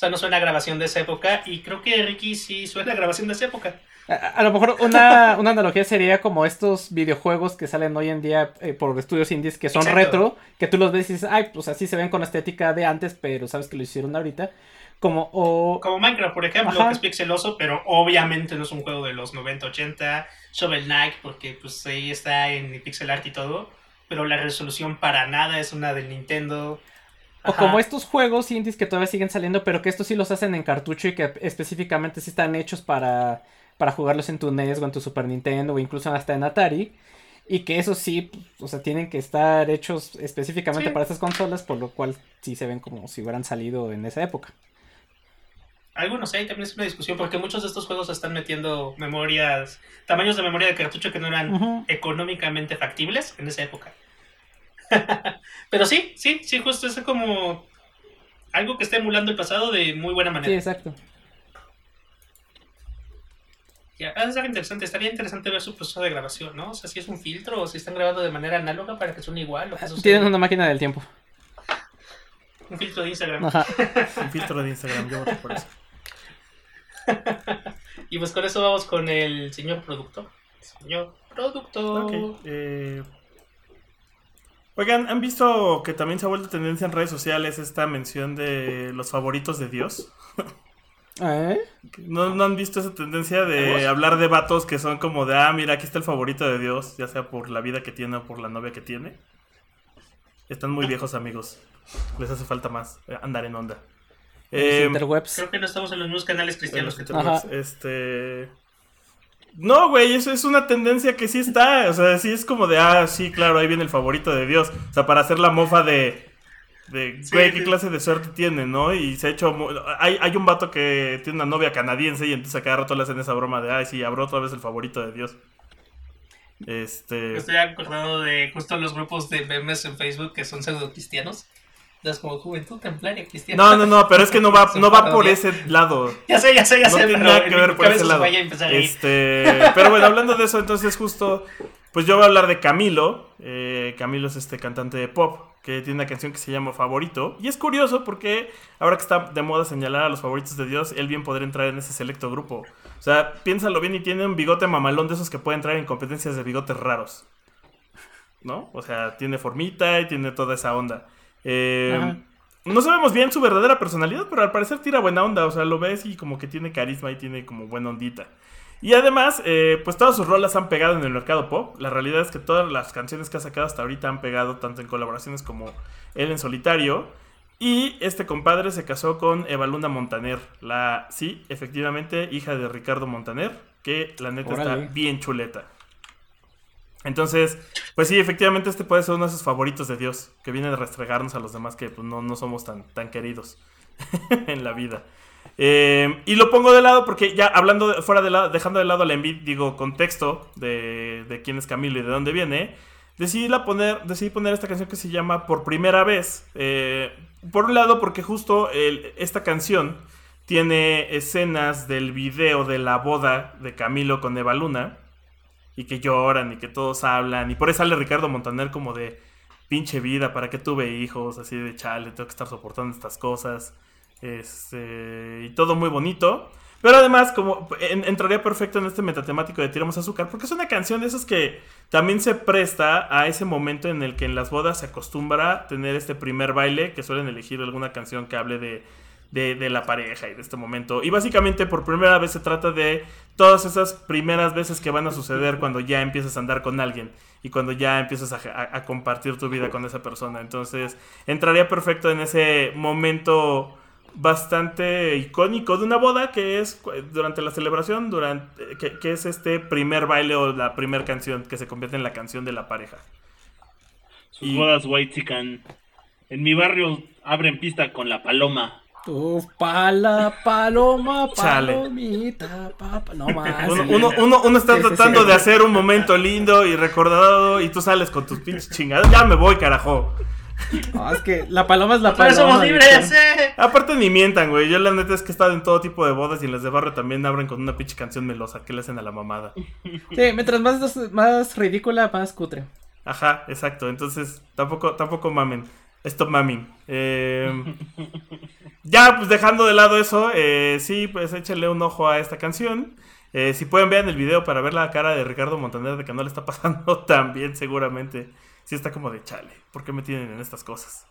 O sea, no suena a grabación de esa época. Y creo que Ricky sí suena a grabación de esa época. A, a lo mejor una, [LAUGHS] una analogía sería como estos videojuegos que salen hoy en día eh, por estudios indies que son Exacto. retro, que tú los ves y dices, ay, pues así se ven con la estética de antes, pero sabes que lo hicieron ahorita. Como, o... Como Minecraft, por ejemplo, Ajá. que es pixeloso, pero obviamente no es un juego de los 90, 80. Shovel Knight, porque pues ahí está en pixel art y todo. Pero la resolución para nada es una del Nintendo. O Ajá. como estos juegos indies que todavía siguen saliendo, pero que estos sí los hacen en cartucho y que específicamente sí están hechos para, para jugarlos en tu NES o en tu Super Nintendo o incluso hasta en Atari. Y que esos sí, o sea, tienen que estar hechos específicamente Sí. para estas consolas, por lo cual sí se ven como si hubieran salido en esa época. Algunos hay, también es una discusión, porque muchos de estos juegos están metiendo memorias, tamaños de memoria de cartucho que no eran económicamente factibles en esa época. [LAUGHS] Pero sí, sí, sí, justo es como algo que está emulando el pasado de muy buena Sí, manera. exacto. Ya, ha de ser interesante, estaría interesante ver su proceso de grabación, ¿no? O sea, si es un filtro o si están grabando de manera análoga para que suene igual. O que sucede. Tienen una máquina del tiempo. Un filtro de Instagram. Ajá. Un filtro de Instagram, yo voto por eso. [LAUGHS] Y pues con eso vamos con el señor productor. Señor productor. Eh, Oigan, ¿han visto que también se ha vuelto tendencia en redes sociales esta mención de los favoritos de Dios? [LAUGHS] ¿Eh? ¿No, no han visto esa tendencia de hablar de vatos que son como de, ah, mira, aquí está el favorito de Dios, ya sea por la vida que tiene o por la novia que tiene? Están muy viejos, amigos. Les hace falta más eh, andar en onda. Los Eh, interwebs. Creo que no estamos en los mismos canales cristianos que. Este. No, güey, eso es una tendencia que sí está. O sea, sí es como de, ah, sí, claro, ahí viene el favorito de Dios. O sea, para hacer la mofa de. De, Sí, güey, qué sí. clase de suerte tiene, ¿no? Y se ha hecho. Hay, hay un vato que tiene una novia canadiense y entonces a cada rato le hacen esa broma de, ay, sí, abro otra vez el favorito de Dios. Este. Estoy acordado de justo los grupos de memes en Facebook que son pseudo cristianos. Es como Juventud Templaria Cristiana. No, no, no, pero es que no va, [LAUGHS] no va por ese lado. Ya sé, ya sé, ya no sé. tiene pero nada que ver por ese lado. Este, pero bueno, hablando de eso, entonces justo, pues yo voy a hablar de Camilo. Eh, Camilo es este cantante de pop que tiene una canción que se llama Favorito. Y es curioso porque ahora que está de moda señalar a los favoritos de Dios, él bien podría entrar en ese selecto grupo. O sea, piénsalo bien y tiene un bigote mamalón de esos que pueden entrar en competencias de bigotes raros. ¿No? O sea, tiene formita y tiene toda esa onda. Eh, no sabemos bien su verdadera personalidad, pero al parecer tira buena onda. O sea, lo ves y como que tiene carisma y tiene como buena ondita. Y además, eh, pues todas sus rolas han pegado en el mercado pop. La realidad es que todas las canciones que ha sacado hasta ahorita han pegado, tanto en colaboraciones como él en solitario. Y este compadre se casó con Eva Luna Montaner, la, sí, efectivamente, hija de Ricardo Montaner, que la neta Órale. está bien chuleta. Entonces, pues sí, efectivamente este puede ser uno de sus favoritos de Dios, que viene de restregarnos a los demás que pues, no, no somos tan, tan queridos [LAUGHS] en la vida. Eh, y lo pongo de lado porque ya hablando de- fuera de lado, dejando de lado la envidia, digo, contexto de, de quién es Camilo y de dónde viene, decidí, la poner, decidí poner esta canción que se llama Por Primera Vez. Eh, por un lado, porque justo esta canción tiene escenas del video de la boda de Camilo con Eva Luna y que lloran y que todos hablan. Y por eso sale Ricardo Montaner como de pinche vida, ¿para qué tuve hijos? Así de chale, tengo que estar soportando estas cosas. Este, y todo muy bonito. Pero además, como en- entraría perfecto en este metatemático de Tiramos Azúcar, porque es una canción de esas que también se presta a ese momento en el que en las bodas se acostumbra tener este primer baile, que suelen elegir alguna canción que hable de, de, de la pareja y de este momento. Y básicamente por primera vez se trata de todas esas primeras veces que van a suceder cuando ya empiezas a andar con alguien y cuando ya empiezas a, a- compartir tu vida con esa persona. Entonces entraría perfecto en ese momento bastante icónico de una boda que es durante la celebración, durante que, es este primer baile o la primera canción que se convierte en la canción de la pareja. Sus bodas white chican. En mi barrio abren pista con la paloma. Uf, pala, paloma, palomita, papa. No más. Uno, uno- uno- uno está Sí, sí, sí. tratando de hacer un momento lindo y recordado y tú sales con tus pinches chingadas. Ya me voy, carajo. No, es que la paloma es la ¡Otra vez paloma. somos libres! Víctor. ¡eh! Aparte ni mientan, güey. Yo la neta es que he estado en todo tipo de bodas y en las de barrio también abren con una pinche canción melosa que le hacen a la mamada. Sí, mientras más, más ridícula, más cutre. Ajá, exacto. Entonces, tampoco, tampoco mamen. Stop maming. Eh, ya, pues dejando de lado eso, eh, sí, pues échenle un ojo a esta canción. Eh, si pueden, vean el video para ver la cara de Ricardo Montaner de que no le está [LAUGHS] pasando tan bien, seguramente. Sí está como de chale. ¿Por qué me tienen en estas cosas?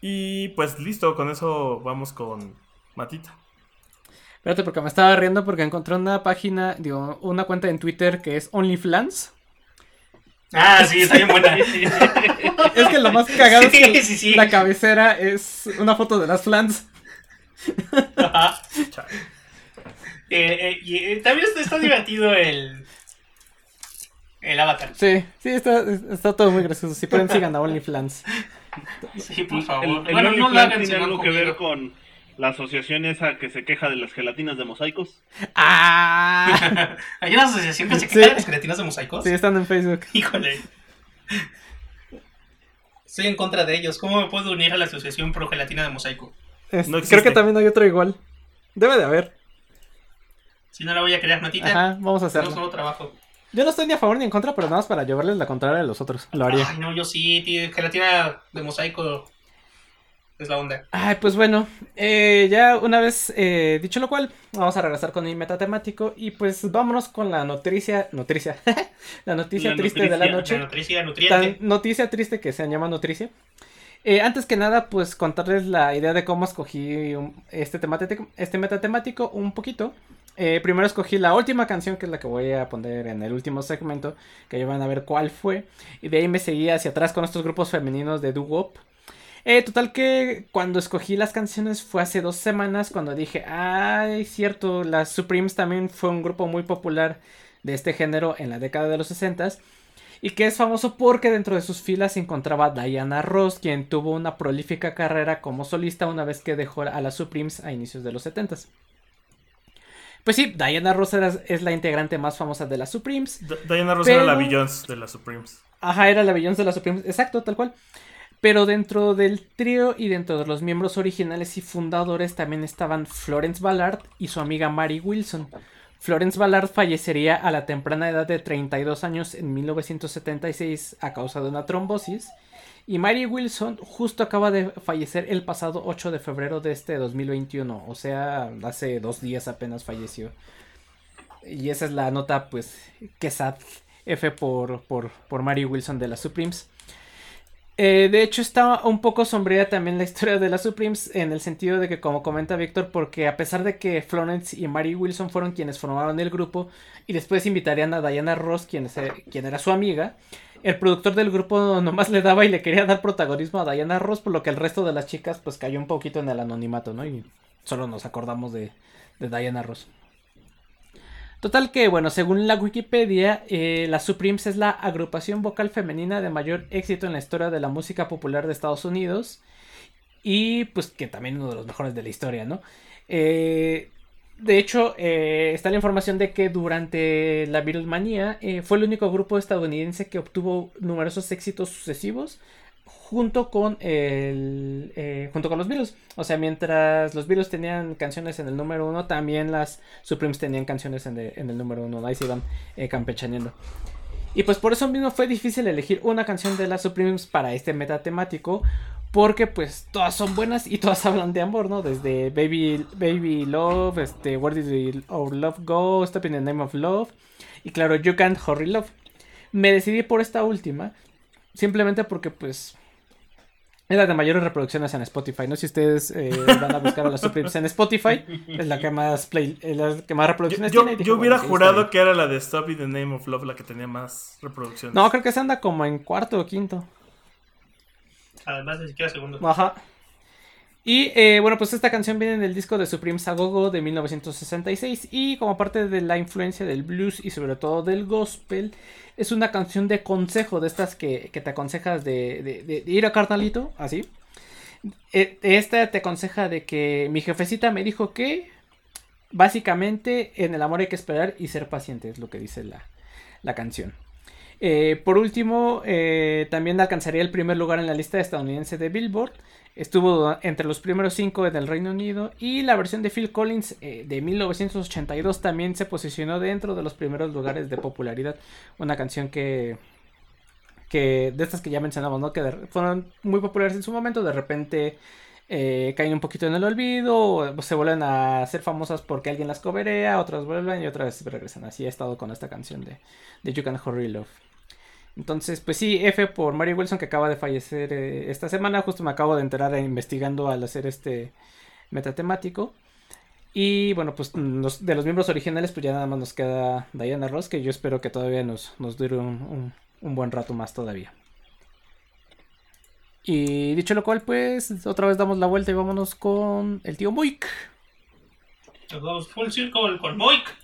Y pues listo, con eso vamos con Matita. Espérate, porque me estaba riendo porque encontré una página, digo, una cuenta en Twitter que es OnlyFlans. Ah, sí, está bien buena. [LAUGHS] Es que lo más cagado Sí, es que sí, sí. la cabecera es una foto de las flans. Ajá. Eh, eh, y eh, también está, está divertido el. El avatar. Sí, sí, está, está todo muy gracioso. Si pueden, sigan a OnlyFlans. Sí, por favor. El, el bueno, no lo hagan tiene algo que ver con la asociación esa que se queja de las gelatinas de mosaicos. ¡Ah! [LAUGHS] Hay una asociación que se Sí. queja de las gelatinas de mosaicos. Sí, están en Facebook. Híjole. Estoy en contra de ellos. ¿Cómo me puedo unir a la asociación pro gelatina de mosaico? Es- No creo que también hay otro igual. Debe de haber. Si no la voy a crear, Matita. Ajá, vamos a No hacerlo. solo trabajo. Yo no estoy ni a favor ni en contra, pero nada más para llevarles la contraria a los otros. Lo haría. Ay, no, yo sí, tío. Gelatina de mosaico es la onda. Ay, pues bueno, eh, ya una vez eh, dicho lo cual, vamos a regresar con el metatemático y pues vámonos con la noticia, noticia, [LAUGHS] la noticia La triste de la noticia, noche. La nutricia, nutriente. Noticia triste que se llama noticia. Eh, antes que nada, pues contarles la idea de cómo escogí un- este, temate- este metatemático un poquito. Eh, primero escogí la última canción, que es la que voy a poner en el último segmento, que ya van a ver cuál fue. Y de ahí me seguí hacia atrás con estos grupos femeninos de doo-wop. Eh, total que cuando escogí las canciones fue hace dos semanas cuando dije, ay, cierto, las Supremes también fue un grupo muy popular de este género en la década de los 60 y que es famoso porque dentro de sus filas se encontraba Diana Ross, quien tuvo una prolífica carrera como solista una vez que dejó a las Supremes a inicios de los 70 Pues sí, Diana Ross era- es la integrante más famosa de las Supremes. D- Diana Ross era la Beyoncé de las Supremes. Ajá, era la Beyoncé de las Supremes, exacto, tal cual. Pero dentro del trío y dentro de los miembros originales y fundadores también estaban Florence Ballard y su amiga Mary Wilson. Florence Ballard fallecería a la temprana edad de 32 años en 1976 a causa de una trombosis. Y Mary Wilson justo acaba de fallecer el pasado 8 de febrero de este 2021. O sea, hace dos días apenas falleció. Y esa es la nota, pues, que sad. F por, por, por Mary Wilson de las Supremes. Eh, de hecho, está un poco sombría también la historia de las Supremes en el sentido de que, como comenta Víctor, porque a pesar de que Florence y Mary Wilson fueron quienes formaron el grupo y después invitarían a Diana Ross, quien, quien era su amiga, el productor del grupo nomás le daba y le quería dar protagonismo a Diana Ross, por lo que el resto de las chicas pues cayó un poquito en el anonimato, ¿no? Y solo nos acordamos de Diana Ross. Total que, bueno, según la Wikipedia, eh, la Supremes es la agrupación vocal femenina de mayor éxito en la historia de la música popular de Estados Unidos. Y pues que también uno de los mejores de la historia, ¿no? Eh, de hecho, eh, está la información de que durante la Beatlemanía eh, fue el único grupo estadounidense que obtuvo numerosos éxitos sucesivos junto con el eh, junto con los Beatles. O sea, mientras los Beatles tenían canciones en el número uno, también las Supremes tenían canciones en el número uno. Ahí se iban eh, campechaneando. Y pues por eso mismo fue difícil elegir una canción de las Supremes para este meta temático. Porque pues todas son buenas y todas [LAUGHS] hablan de amor, ¿no? Desde Baby, Baby Love, este, Where Did Our Love Go, Stop in the Name of Love. Y claro, You Can't Hurry Love. Me decidí por esta última. Simplemente porque pues Es la de mayores reproducciones en Spotify, ¿no? Si ustedes eh, [LAUGHS] van a buscar a las Supremes en Spotify, es la que más play, es la que más Yo, reproducciones yo- tiene. y dije, yo hubiera bueno, jurado que era la de Stop in the Name of Love la que tenía más reproducciones. No, creo que se anda como en cuarto o quinto. Además, ni siquiera segundo. Ajá. Y eh, bueno, pues esta canción viene del disco de Supreme Sagogo de 1966 y como parte de la influencia del blues y sobre todo del gospel, es una canción de consejo, de estas que, que te aconsejas de, de- ir a carnalito, así. Eh, Esta te aconseja de que mi jefecita me dijo que básicamente en el amor hay que esperar y ser paciente, es lo que dice la, la canción. Eh, por último, eh, también alcanzaría el primer lugar en la lista estadounidense de Billboard. Estuvo entre los primeros cinco en el Reino Unido. Y la versión de Phil Collins eh, de 1982 también se posicionó dentro de los primeros lugares de popularidad. Una canción que. que de estas que ya mencionamos, ¿no? Que fueron muy populares en su momento. De repente eh, caen un poquito en el olvido. Se vuelven a hacer famosas porque alguien las coberea. Otras vuelven y otras regresan. Así he estado con esta canción de, de You Can Hurry Love. Entonces, pues sí, F por Mary Wilson que acaba de fallecer eh, esta semana. Justo me acabo de enterar eh, investigando al hacer este metatemático. Y bueno, pues mm, los- de los miembros originales, pues ya nada más nos queda Diana Ross, que yo espero que todavía nos, nos dure un, un- un buen rato más todavía. Y dicho lo cual, pues otra vez damos la vuelta y vámonos con el tío Moik. Nos vamos full circle con Moik.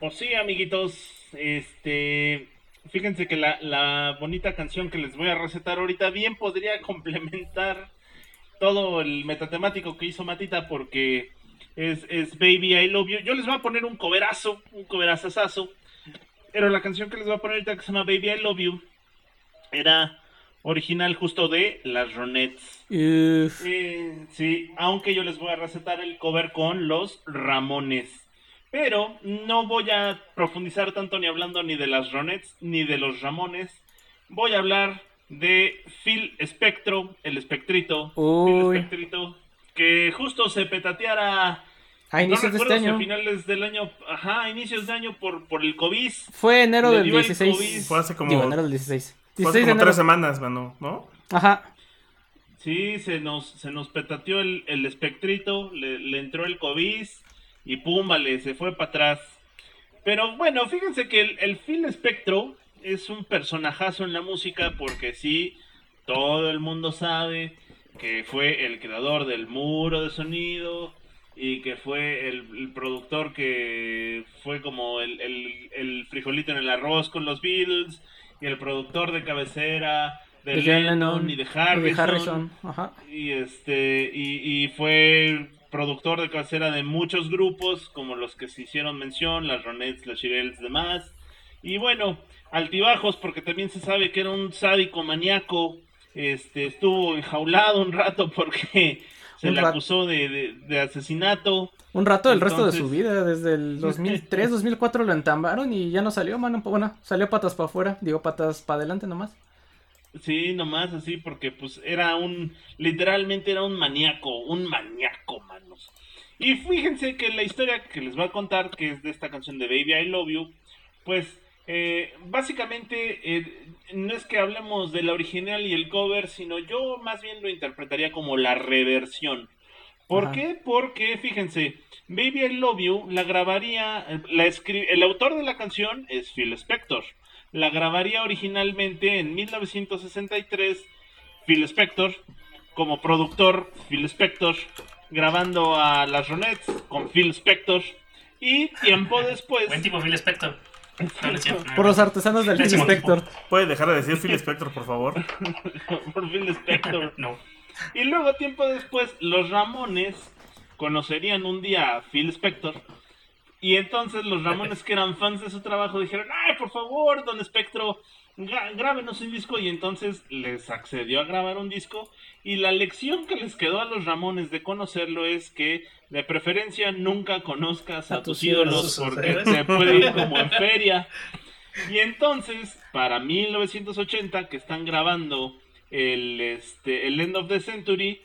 Pues sí, amiguitos, este, fíjense que la, la bonita canción que les voy a recetar ahorita bien podría [LAUGHS] complementar todo el metatemático que hizo Matita porque es, es Baby I Love You. Yo les voy a poner un coverazo, un coverazazazo, pero la canción que les voy a poner ahorita que se llama Baby I Love You era original justo de las Ronettes. Eh, sí, aunque yo les voy a recetar el cover con los Ramones. Pero no voy a profundizar tanto ni hablando ni de las Ronettes ni de los Ramones. Voy a hablar de Phil Spectro, el Espectrito. Uy. Phil Spectrito, que justo se petateara. A inicios no de este recuerdo si a año. finales del año, ajá, a inicios de año por, por el COVID. Fue enero del dio el 16. COVID. Fue hace como- Digo, enero del 16. Fue hace 16 como enero. tres semanas, mano, ¿no? Ajá. Sí, se nos, se nos petateó el, el espectrito, le, le entró el COVID y pum, vale, se fue para atrás. Pero bueno, fíjense que el, el Phil Spectro es un personajazo en la música porque sí, todo el mundo sabe que fue el creador del muro de sonido y que fue el, el productor que fue como el, el- el frijolito en el arroz con los Beatles y el productor de cabecera de, De Lennon Lennon y de y Harrison, de Harrison. Ajá. y este y, y fue productor de cabecera de muchos grupos como los que se hicieron mención las Ronettes las Shirelles demás y bueno altibajos porque también se sabe que era un sádico maníaco este estuvo enjaulado un rato porque [LAUGHS] se le acusó de, de- de asesinato Un rato el resto de su vida, desde el [LAUGHS] 2003, 2004 lo entambaron y ya no salió, mano. Bueno, salió patas para afuera, digo patas para adelante nomás. Sí, nomás así, porque pues era un, literalmente era un maníaco, un maníaco, manos. Y fíjense que la historia que les voy a contar, que es de esta canción de Baby I Love You, pues eh, básicamente eh, no es que hablemos de la original y el cover, sino yo más bien lo interpretaría como la reversión. ¿Por Ajá. qué? Porque fíjense, Baby I Love You la grabaría, eh, la el autor de la canción es Phil Spector. La grabaría originalmente en 1963 Phil Spector, como productor Phil Spector, grabando a las Ronettes con Phil Spector. Y tiempo [LAUGHS] después, Buen tipo Phil Spector. Por los artesanos del Pésimo Inspector. ¿Puede dejar de decir Phil Spector, por favor? [LAUGHS] por Phil Spector. [LAUGHS] No. Y luego, tiempo después, los Ramones conocerían un día a Phil Spector. Y entonces los Ramones, que eran fans de su trabajo, dijeron: ¡Ay, por favor, don Spectro, gra- grábenos un disco! Y entonces les accedió a grabar un disco. Y la lección que les quedó a los Ramones de conocerlo es que, de preferencia, nunca conozcas a, A tus ídolos [LAUGHS] porque te puede ir como en feria. Y entonces, para 1980, que están grabando el, este, el End of the Century,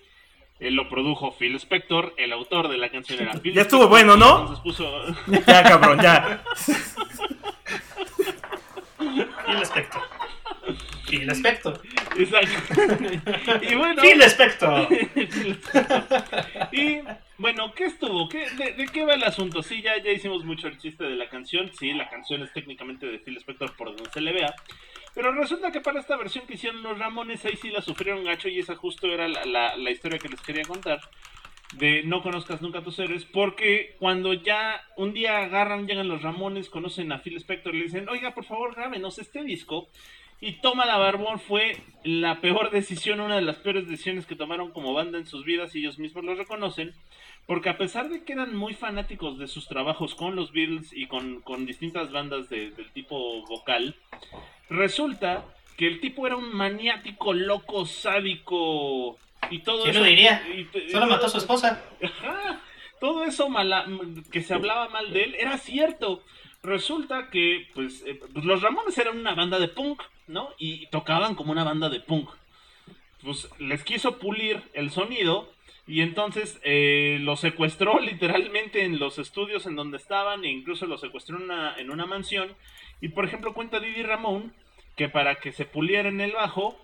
él lo produjo Phil Spector, el autor de la canción era [LAUGHS] Phil Ya estuvo Spector, bueno, ¿no? Entonces puso... [LAUGHS] Ya, cabrón, ya. [LAUGHS] Phil Spector. Phil Spector. Exacto. y bueno. Phil Spector. y bueno, ¿qué estuvo? ¿Qué, de, de qué va el asunto? Sí, ya, ya hicimos mucho el chiste de la canción. Sí, la canción es técnicamente de Phil Spector por donde se le vea. Pero resulta que para esta versión que hicieron los Ramones, ahí sí la sufrieron gacho y esa justo era la, la, historia que les quería contar. De no conozcas nunca tus héroes, porque cuando ya un día agarran, llegan los Ramones, conocen a Phil Spector y le dicen, oiga, por favor, grábenos este disco. Y Toma la Barbón fue la peor [LAUGHS] decisión, una de las peores decisiones que tomaron como banda en sus vidas y ellos mismos lo reconocen. Porque a pesar de que eran muy fanáticos de sus trabajos con los Beatles y con, con distintas bandas de, del tipo vocal, resulta que el tipo era un maniático, loco, sádico y todo ¿Quién eso. lo diría? y- Solo mató a su esposa. Ajá. Todo eso mala- que se hablaba mal de él era cierto. Resulta que, pues, eh, pues, los Ramones eran una banda de punk, ¿no? Y tocaban como una banda de punk. Pues les quiso pulir el sonido y entonces eh, lo secuestró [LAUGHS] literalmente en los estudios en donde estaban e incluso lo secuestró en una, en una mansión. Y por ejemplo cuenta Didi Ramón que para que se puliera en el bajo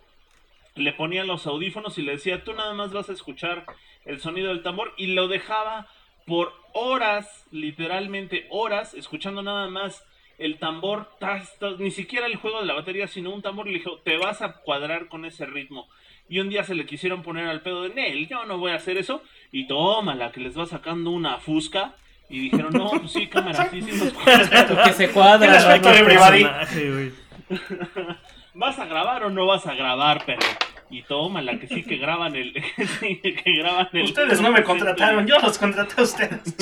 le ponía los audífonos y le decía tú nada más vas a escuchar el sonido del tambor y lo dejaba por horas, literalmente horas, escuchando nada más el tambor, tas, ni siquiera el juego de la batería, sino un tambor, y le dijo, te vas a cuadrar con ese ritmo. Y un día se le quisieron poner al pedo de Nel, yo no voy a hacer eso, y toma la que les va sacando una fusca. Y dijeron, no, pues sí, cámara, sí, sí, nos [LAUGHS] cuadra. Que se cuadra. Personaje, güey. [LAUGHS] ¿Vas a grabar o no vas a grabar, perro? Y toma la que sí que graban el... [LAUGHS] sí, que graban el Ustedes no me contrataron, yo los contraté a ustedes.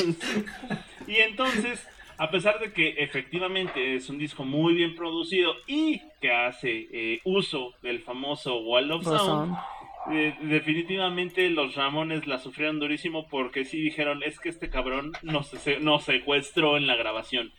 Y entonces, a pesar de que efectivamente es un disco muy bien producido y que hace eh, uso del famoso Wall of Sound, eh, definitivamente los Ramones la sufrieron durísimo porque sí dijeron, es que este cabrón nos, se- nos secuestró en la grabación.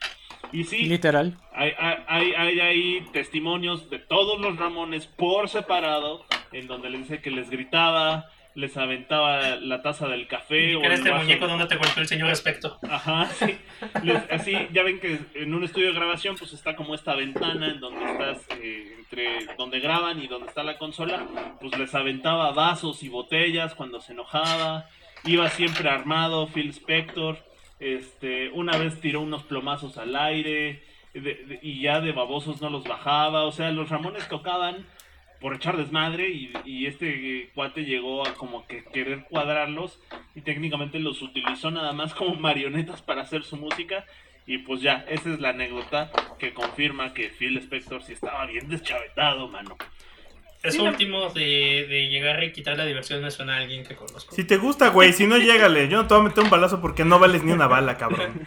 Y sí, Literal. hay, hay, hay, hay ahí testimonios de todos los Ramones por separado, en donde les dice que les gritaba, les aventaba la taza del café. Y o el este vaso- muñeco donde te golpeó el señor Respecto. Ajá, sí. Les- así, ya ven que en un estudio de grabación, pues está como esta ventana en donde estás, eh, entre donde graban y donde está la consola, pues les aventaba vasos y botellas cuando se enojaba. Iba siempre armado, Phil Spector. Este, una vez tiró unos plomazos al aire de- de- y ya de babosos no los bajaba. O sea, los Ramones tocaban por echar desmadre y, y este eh, cuate llegó a como que querer cuadrarlos y técnicamente los utilizó nada más como marionetas para hacer su música y pues ya, esa es la anécdota que confirma que Phil Spector sí estaba bien deschavetado, mano. Es Sí, último de, de llegar y quitar la diversión nacional a alguien que conozco. Si te gusta, güey, si no, llégale. Yo no te voy a meter un balazo porque no vales ni una bala, cabrón.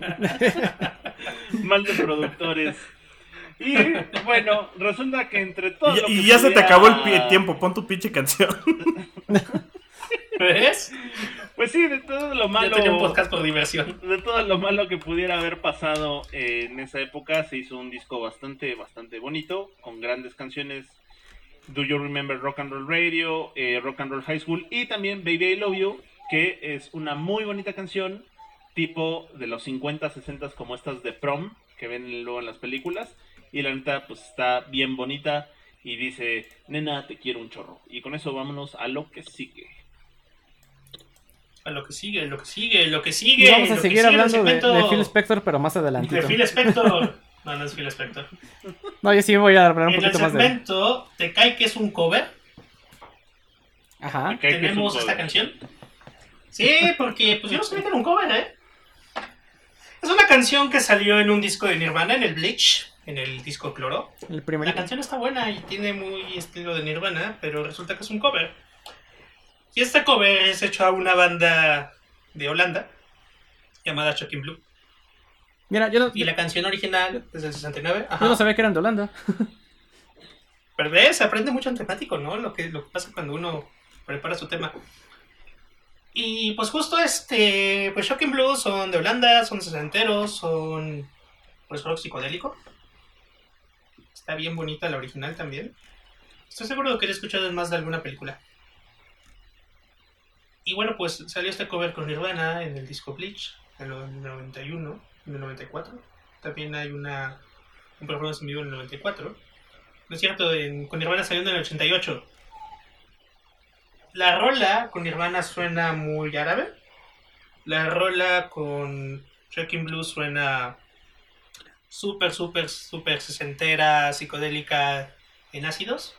[LAUGHS] Mal de productores. Y bueno, resulta que entre todo... Y, lo y ya se te acabó el pie- tiempo. Pon tu pinche canción. [LAUGHS] ¿Ves? Pues sí, de todo lo malo... Yo tenía un podcast por diversión. de todo lo malo que pudiera haber pasado en esa época, se hizo un disco bastante, bastante bonito, con grandes canciones. Do You Remember Rock and Roll Radio, eh, Rock and Roll High School y también Baby I Love You, que es una muy bonita canción, tipo de los 50, 60 como estas de prom, que ven luego en las películas. Y la neta, pues está bien bonita y dice, nena, te quiero un chorro. Y con eso vámonos a lo que sigue. A lo que sigue, lo que sigue, lo que sigue. Y vamos a lo que seguir sigue el hablando de, Phil Spector, pero más adelantito. De Phil Spector. No, no es Phil Spector. [LAUGHS] No, yo sí voy a hablar un En el poquito más de. segmento, ¿te cae que es un cover? Ajá. Es ¿Tenemos esta cover. canción? Sí, porque pues yo no sabía que era un cover, ¿eh? Es una canción que salió en un disco de Nirvana, en el Bleach, en el disco Cloro. El La canción está buena y tiene muy estilo de Nirvana, pero resulta que es un cover. Y este cover es hecho a una banda de Holanda llamada Shocking Blue. Mira, yo no, Y la canción original es del 69. Ajá. yo no sabía que eran de Holanda. [LAUGHS] Pero ves, se aprende mucho en temático, ¿no? Lo que, lo que pasa cuando uno prepara su tema. Y pues justo este, pues Shocking Blue son de Holanda, son sesenteros, son pues rock psicodélico. Bien bonita la original también. Estoy seguro de que he escuchado en más de alguna película. Y bueno, pues salió este cover con Nirvana en el disco Bleach, en el 91, en el 94. También hay una, un performance en vivo en el 94. No es cierto, con Nirvana salió en el 88. La rola con Nirvana suena muy árabe. La rola con Shocking Blue suena súper, súper, súper sesentera, psicodélica en ácidos.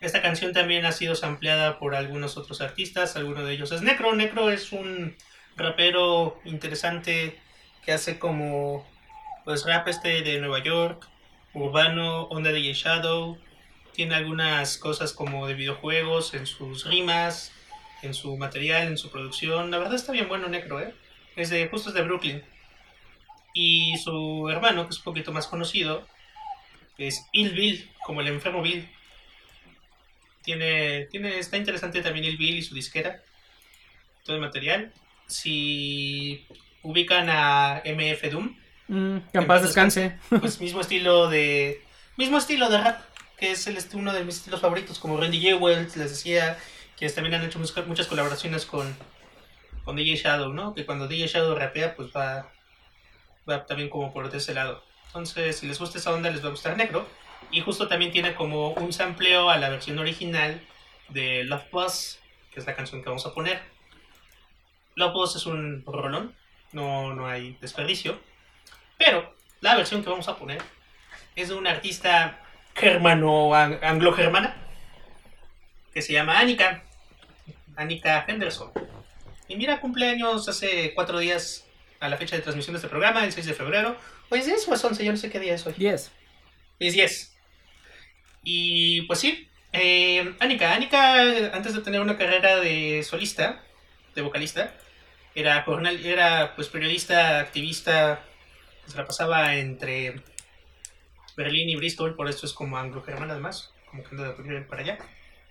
Esta canción también ha sido sampleada por algunos otros artistas, alguno de ellos es Necro. Necro es un rapero interesante que hace como pues rap este de Nueva York, urbano, onda de Shadow. Tiene algunas cosas como de videojuegos en sus rimas, en su material, en su producción. La verdad está bien bueno Necro, ¿eh? Es de, justo es de Brooklyn. Y su hermano, que es un poquito más conocido, es Il Bill, como el enfermo Bill. Tiene, tiene, está interesante también Il Bill y su disquera. Todo el material. Si ubican a MF Doom, Mm, que en paz descanse. pues [LAUGHS] mismo estilo de mismo estilo de rap que es el uno de mis estilos favoritos como Randy Jewels les decía que también han hecho muchas colaboraciones con con DJ Shadow no que cuando DJ Shadow rapea pues va va también como por ese lado entonces si les gusta esa onda les va a gustar Necro y justo también tiene como un sampleo a la versión original de Love Buzz que es la canción que vamos a poner Love Buzz es un rolón no no hay desperdicio pero la versión que vamos a poner es de una artista germano anglo-germana que se llama Annika. Annika Henderson. Y mira, cumpleaños hace cuatro días a la fecha de transmisión de este programa, el 6 de febrero. ¿O es 10 o es 11? Yo no sé qué día es hoy. 10. Es 10. Y pues sí, eh, Annika. Annika, antes de tener una carrera de solista, de vocalista, era, era pues periodista, activista, se la pasaba entre Berlín y Bristol, por eso es como anglo-germana además, como que anda de para allá.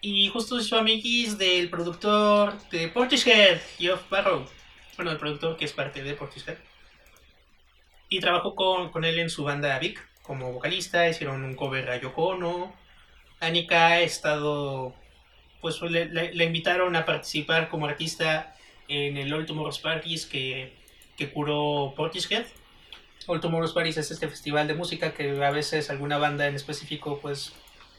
Y justo hizo amiguis del productor de Portishead, Geoff Barrow. Bueno, el productor que es parte de Portishead. Y trabajó con, con él en su banda Vic como vocalista, hicieron un cover a Yoko Ono. Annika ha estado, pues le, le- le invitaron a participar como artista en el All Tomorrow's Parties que, que curó Portishead. All Tomorrow's Parties es este festival de música que a veces alguna banda en específico, pues,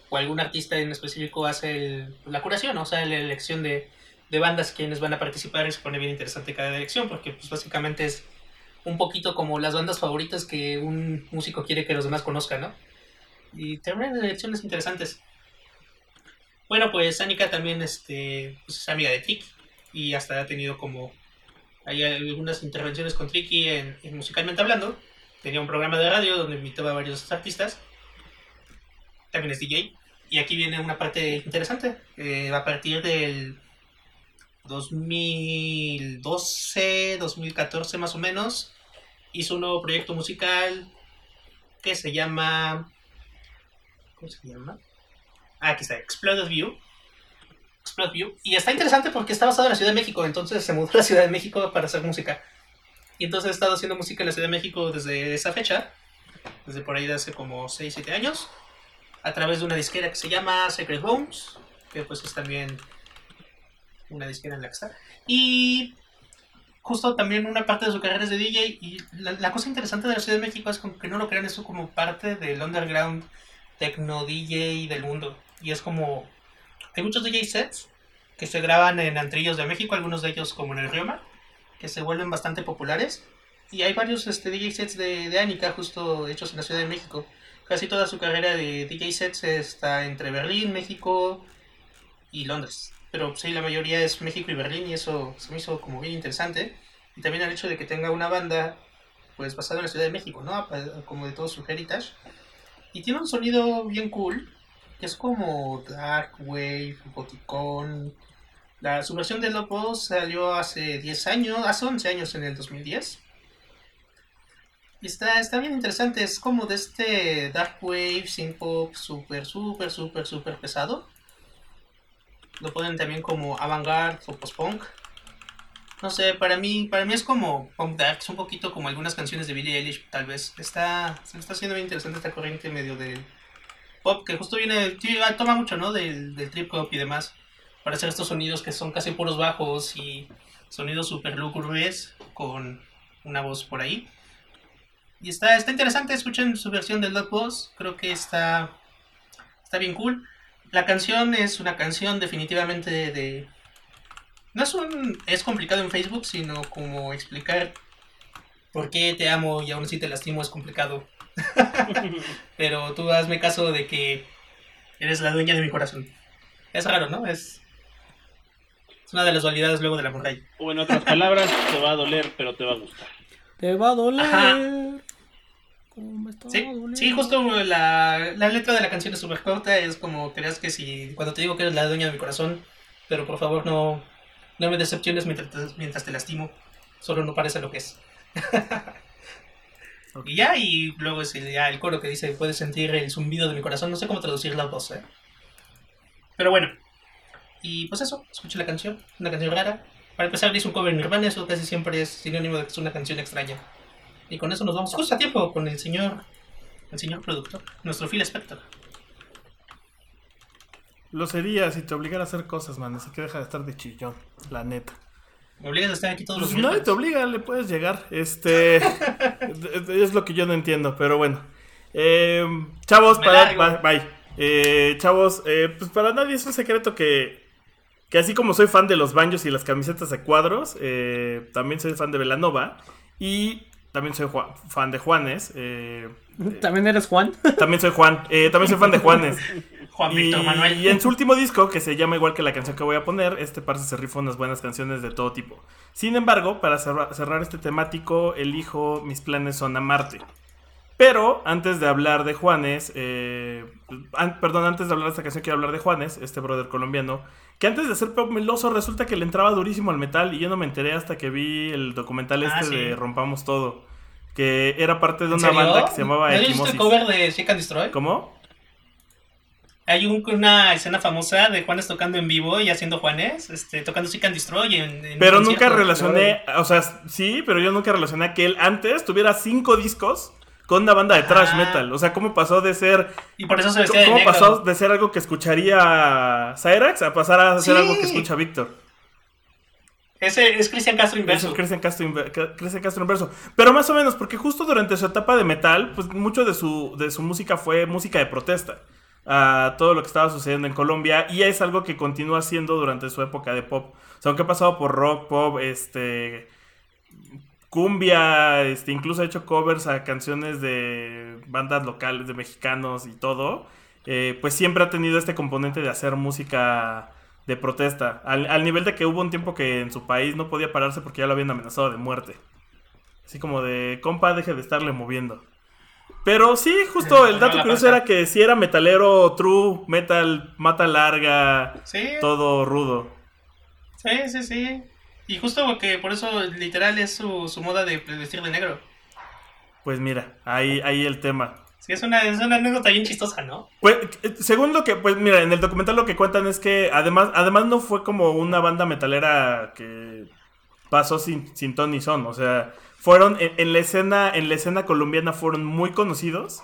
o algún artista en específico hace el- la curación, o sea, la elección de, de bandas quienes van a participar y se pone bien interesante cada elección porque, pues, básicamente es un poquito como las bandas favoritas que un músico quiere que los demás conozcan, ¿no? Y terminan elecciones interesantes. Bueno, pues Anika también este, pues, es amiga de Triki y hasta ha tenido como hay algunas intervenciones con Triki en, en musicalmente hablando. Tenía un programa de radio donde invitaba a varios artistas. También es DJ. Y aquí viene una parte interesante. Eh, a partir del 2012, 2014 más o menos, hizo un nuevo proyecto musical que se llama... ¿Cómo se llama? Ah, aquí está, Exploded View. Exploded View. Y está interesante porque está basado en la Ciudad de México, entonces se mudó a la Ciudad de México para hacer música. Y entonces he estado haciendo música en la Ciudad de México desde esa fecha, desde por ahí de hace como 6, 7 años, a través de una disquera que se llama Secret Bones, que pues es también una disquera en la que está. Y justo también una parte de su carrera es de DJ. Y la, cosa interesante de la Ciudad de México es como que no lo crean eso como parte del underground techno DJ del mundo. Y es como. Hay muchos DJ sets que se graban en antrillos de México, algunos de ellos como en el Rioma, que se vuelven bastante populares. Y hay varios este, DJ sets de, de Annika justo hechos en la Ciudad de México. Casi toda su carrera de DJ sets está entre Berlín, México y Londres. Pero sí, la mayoría es México y Berlín y eso se me hizo como bien interesante. Y también el hecho de que tenga una banda pues basada en la Ciudad de México, ¿no? Como de todo su heritage. Y tiene un sonido bien cool, que es como dark wave, goticón. La, su versión de Lopo salió hace 10 años, hace 11 años en el 2010. Y está, está bien interesante, es como de este dark wave, synth pop, súper, súper, súper, súper pesado. Lo ponen también como avant-garde o post-punk. No sé, para mí, para mí es como punk dark, es un poquito como algunas canciones de Billie Eilish, tal vez. Está, se me está haciendo bien interesante esta corriente medio del pop, que justo viene, ah, toma mucho, ¿no? Del, del trip hop y demás, para hacer estos sonidos que son casi puros bajos y sonidos súper lúgubres con una voz por ahí. Y está, está interesante, escuchen su versión del Dot Boss, creo que está está bien cool. La canción es una canción definitivamente de... No es un... es complicado en Facebook, sino como explicar por qué te amo y aún así te lastimo es complicado. [LAUGHS] Pero tú hazme caso de que eres la dueña de mi corazón. Es raro, ¿no? Es, es una de las dualidades luego de la muralla. O en otras palabras, te va a doler, pero te va a gustar. Te va a doler. Ajá. ¿Cómo me está Sí, sí, justo la, la letra de la canción es súper corta. Es como creas que si cuando te digo que eres la dueña de mi corazón, pero por favor no, no me decepciones mientras te, mientras te lastimo. Solo no parece lo que es. [LAUGHS] Ok. Y ya, y luego es el, ya el coro que dice: Puedes sentir el zumbido de mi corazón. No sé cómo traducir las dos, ¿eh? Pero bueno. Y pues eso, escuché la canción. Una canción rara. Para empezar, dice un cover en Nirvana. Eso casi siempre es sinónimo de que es una canción extraña. Y con eso nos vamos justo a tiempo con el señor, el señor productor, nuestro Phil Spector. Lo sería si te obligara a hacer cosas, man. Así que deja de estar de chillón, la neta. Me obligas a estar aquí todos los nadie miércoles. te obliga, le puedes llegar. Este. es lo que yo no entiendo, pero bueno. Eh, chavos, Me para. bye. Eh, chavos, eh, pues para nadie es un secreto que. Que así como soy fan de los baños y las camisetas de cuadros, eh, también soy fan de Velanova. Y también soy Juan- fan de Juanes. eh, ¿También eres Juan? también soy Juan. eh, también soy fan de Juanes. [LAUGHS] Juan Y, Víctor Manuel. y en su último disco, que se llama igual que la canción que voy a poner, este parce se rifa unas buenas canciones de todo tipo. Sin embargo, para cerra- cerrar este temático, elijo Mis planes son amarte. Pero antes de hablar de Juanes, eh, an- perdón, antes de hablar de esta canción, quiero hablar de Juanes, este brother colombiano, que antes de ser pop meloso resulta que le entraba durísimo al metal y yo no me enteré hasta que vi el documental Ah, este sí. de Rompamos Todo, que era parte de ¿En una banda que se llamaba ¿No has visto el Equimosis. cover de Seek and Destroy? ¿Cómo? Hay un- una escena famosa de Juanes tocando en vivo y haciendo Juanes, este, tocando Seek and Destroy en, en Pero nunca relacioné, o sea, sí, pero yo nunca relacioné que él antes tuviera cinco discos con una banda de thrash Ah. metal. O sea, ¿cómo pasó de ser, Y por eso se de cómo negro. pasó de ser algo que escucharía Cyrax a pasar a ser Sí. algo que escucha Víctor? Ese es Cristian Castro Es inverso. el Cristian Castro, Castro inverso. Pero más o menos, porque justo durante su etapa de metal, pues mucho de su, de su música fue música de protesta. A todo lo que estaba sucediendo en Colombia. Y es algo que continúa haciendo durante su época de pop. O sea, aunque ha pasado por rock, pop, este. Cumbia, este, incluso ha hecho covers a canciones de bandas locales, de mexicanos y todo. eh, pues siempre ha tenido este componente de hacer música de protesta. Al, al nivel de que hubo un tiempo que en su país no podía pararse porque ya lo habían amenazado de muerte. Así como de, compa, deje de estarle moviendo. Pero sí, justo el dato curioso era que si era metalero, true, metal, mata larga, Sí, todo rudo. sí, sí, sí. Y justo porque por eso literal es su, su moda de vestir de negro. Pues mira, ahí, ahí el tema. Sí, es una, es una anécdota bien chistosa, ¿no? Pues, según lo que, pues mira, en el documental lo que cuentan es que además, además no fue como una banda metalera que pasó sin, sin ton ni son. O sea, fueron en, en la escena, en la escena colombiana fueron muy conocidos,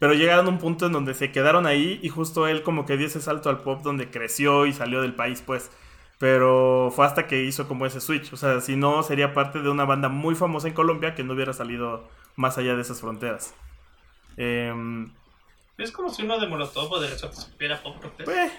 pero llegaron a un punto en donde se quedaron ahí y justo él como que dio ese salto al pop donde creció y salió del país, pues. Pero fue hasta que hizo como ese switch. O sea, si no, sería parte de una banda muy famosa en Colombia que no hubiera salido más allá de esas fronteras. Em, Es como si uno de Molotov o de supiera pop rock. pues,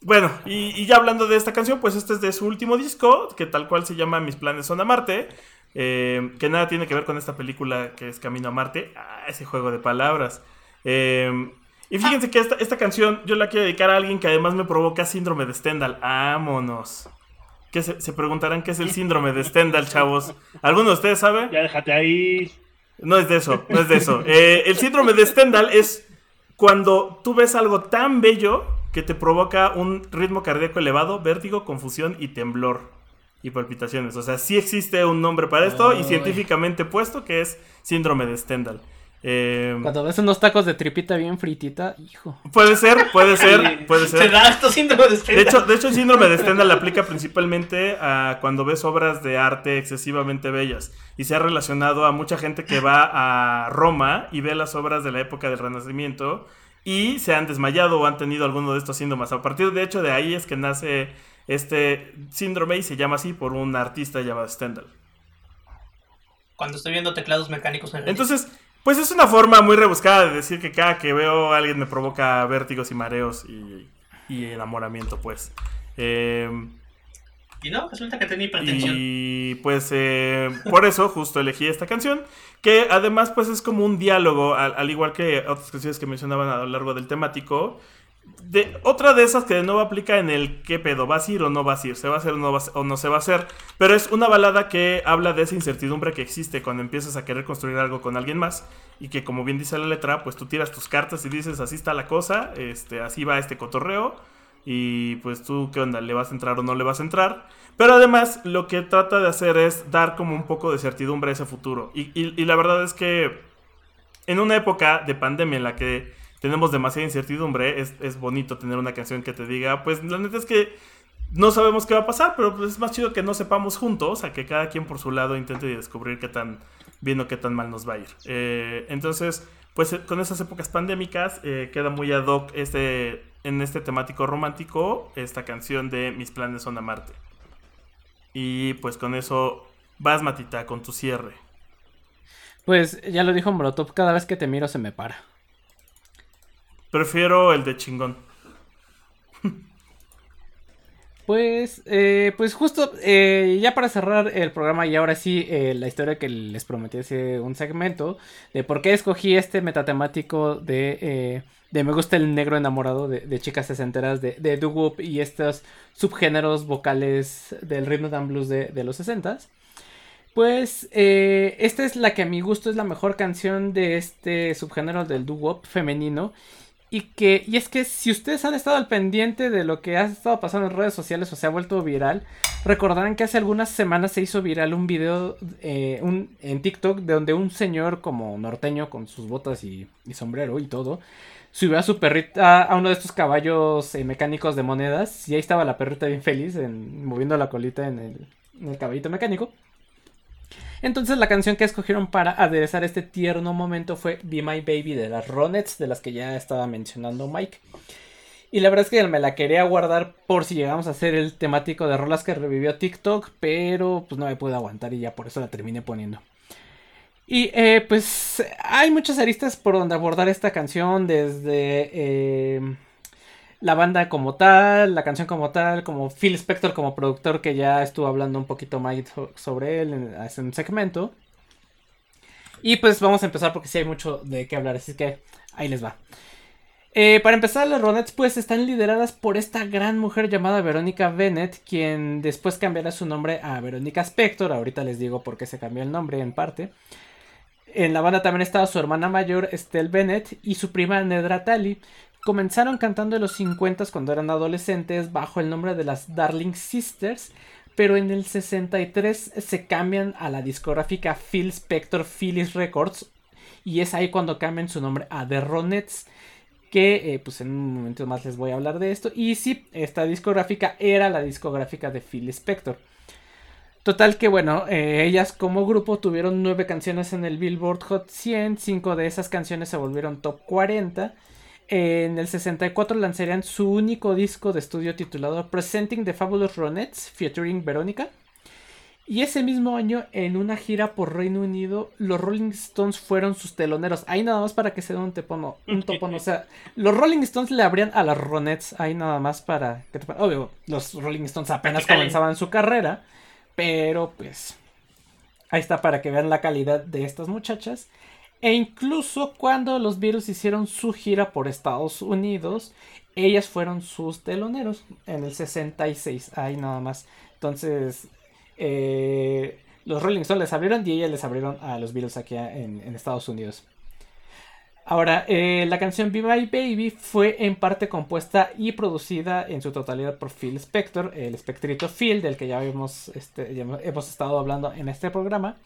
Bueno, y, y ya hablando de esta canción, pues este es de su último disco, que tal cual se llama Mis planes son a Marte, eh, que nada tiene que ver con esta película que es Camino a Marte, ah, ese juego de palabras. Eh, y fíjense que esta, esta canción yo la quiero dedicar a alguien que además me provoca síndrome de Stendhal. Vámonos. ¿Qué se, se preguntarán qué es el síndrome de Stendhal, chavos. ¿Alguno de ustedes sabe? Ya déjate ahí. No es de eso, no es de eso. Eh, el síndrome de Stendhal es cuando tú ves algo tan bello que te provoca un ritmo cardíaco elevado, vértigo, confusión y temblor y palpitaciones. O sea, sí existe un nombre para esto y Ay. científicamente puesto que es síndrome de Stendhal. Eh, Cuando ves unos tacos de tripita bien fritita, hijo. puede ser, puede ser, puede Se ser. da esto síndrome de De Stendhal. hecho, de hecho, el síndrome de Stendhal le aplica principalmente a cuando ves obras de arte excesivamente bellas. Y se ha relacionado a mucha gente que va a Roma y ve las obras de la época del Renacimiento y se han desmayado o han tenido alguno de estos síntomas. A partir de hecho de ahí es que nace este síndrome y se llama así por un artista llamado Stendhal. Cuando estoy viendo teclados mecánicos en Reddit. Entonces, Pues es una forma muy rebuscada de decir que cada que veo a alguien me provoca vértigos y mareos y, y enamoramiento, pues. Eh, Y no, resulta que tenía hipertensión. y pues eh, por eso justo elegí esta canción, que además pues es como un diálogo, al, al igual que otras canciones que mencionaban a lo largo del temático. De, otra de esas que de nuevo aplica en el qué pedo, ¿vas a ir o no vas a ir? ¿Se va a hacer o no, se va a hacer? Pero es una balada que habla de esa incertidumbre que existe cuando empiezas a querer construir algo con alguien más y que como bien dice la letra, pues tú tiras tus cartas y dices así está la cosa, este, así va este cotorreo y pues tú qué onda, ¿le vas a entrar o no le vas a entrar? Pero además lo que trata de hacer es dar como un poco de certidumbre a ese futuro y- y la verdad es que en una época de pandemia en la que tenemos demasiada incertidumbre, es, bonito tener una canción que te diga, pues la neta es que no sabemos qué va a pasar, pero pues es más chido que no sepamos juntos, a que cada quien por su lado intente descubrir qué tan bien o qué tan mal nos va a ir. Eh, entonces, pues eh, con esas épocas pandémicas eh, queda muy ad hoc este, en este temático romántico esta canción de Mis planes son amarte. Y pues con eso vas, Matita, con tu cierre. Pues ya lo dijo Molotov, cada vez que te miro se me para. Prefiero el de chingón. [LAUGHS] Pues, eh, pues justo, eh, ya para cerrar el programa y ahora sí, eh, la historia que les prometí hace un segmento, de por qué escogí este metatemático de, de Me gusta el negro enamorado de, chicas sesenteras de, de doo-wop y estos subgéneros vocales del rhythm and blues de, de los sesentas. Pues esta es la que a mi gusto es la mejor canción de este subgénero del doo-wop femenino. Y que, y es que si ustedes han estado al pendiente de lo que ha estado pasando en redes sociales o se ha vuelto viral, recordarán que hace algunas semanas se hizo viral un video eh, un- en TikTok de donde un señor como norteño con sus botas y, sombrero y todo, subió a su perrita a uno de estos caballos eh, mecánicos de monedas y ahí estaba la perrita bien feliz en- moviendo la colita en el, en el caballito mecánico. Entonces la canción que escogieron para aderezar este tierno momento fue Be My Baby de las Ronettes, de las que ya estaba mencionando Mike. Y la verdad es que me la quería guardar por si llegamos a hacer el temático de rolas que revivió TikTok, pero pues no me pude aguantar y ya por eso la terminé poniendo. Y eh, pues hay muchas aristas por donde abordar esta canción, desde eh, la banda como tal, la canción como tal, como Phil Spector como productor que ya estuvo hablando un poquito más so- sobre él en, un segmento. Y pues vamos a empezar porque sí hay mucho de qué hablar, así que ahí les va. Eh, para empezar, las Ronettes pues están lideradas por esta gran mujer llamada Verónica Bennett, quien después cambiará su nombre a Verónica Spector, ahorita les digo por qué se cambió el nombre en parte. En la banda también estaba su hermana mayor Estelle Bennett y su prima Nedra Talley. Comenzaron cantando en los 50 cuando eran adolescentes bajo el nombre de las Darling Sisters, pero en el 63 se cambian a la discográfica Phil Spector Phyllis Records y es ahí cuando cambian su nombre a The Ronettes que eh, pues en un momento más les voy a hablar de esto y sí, esta discográfica era la discográfica de Phil Spector. Total que bueno, eh, ellas como grupo tuvieron nueve canciones en el Billboard Hot 100, cinco de esas canciones se volvieron top 40. En el 64 lanzarían su único disco de estudio titulado Presenting the Fabulous Ronettes featuring Verónica. Y ese mismo año, en una gira por Reino Unido, los Rolling Stones fueron sus teloneros. Ahí nada más para que se den un tepono, un topono. O sea, los Rolling Stones le abrían a las Ronettes. Ahí nada más para que te- Obvio, los Rolling Stones apenas comenzaban su carrera. Pero pues. Ahí está para que vean la calidad de estas muchachas. E incluso cuando los Beatles hicieron su gira por Estados Unidos, ellas fueron sus teloneros en el 66. Ahí nada más. Entonces, eh, los Rolling Stones les abrieron y ellas les abrieron a los Beatles aquí en, Estados Unidos. Ahora, eh, la canción Be My Baby fue en parte compuesta y producida en su totalidad por Phil Spector, el espectrito Phil, del que ya este, ya hemos estado hablando en este programa.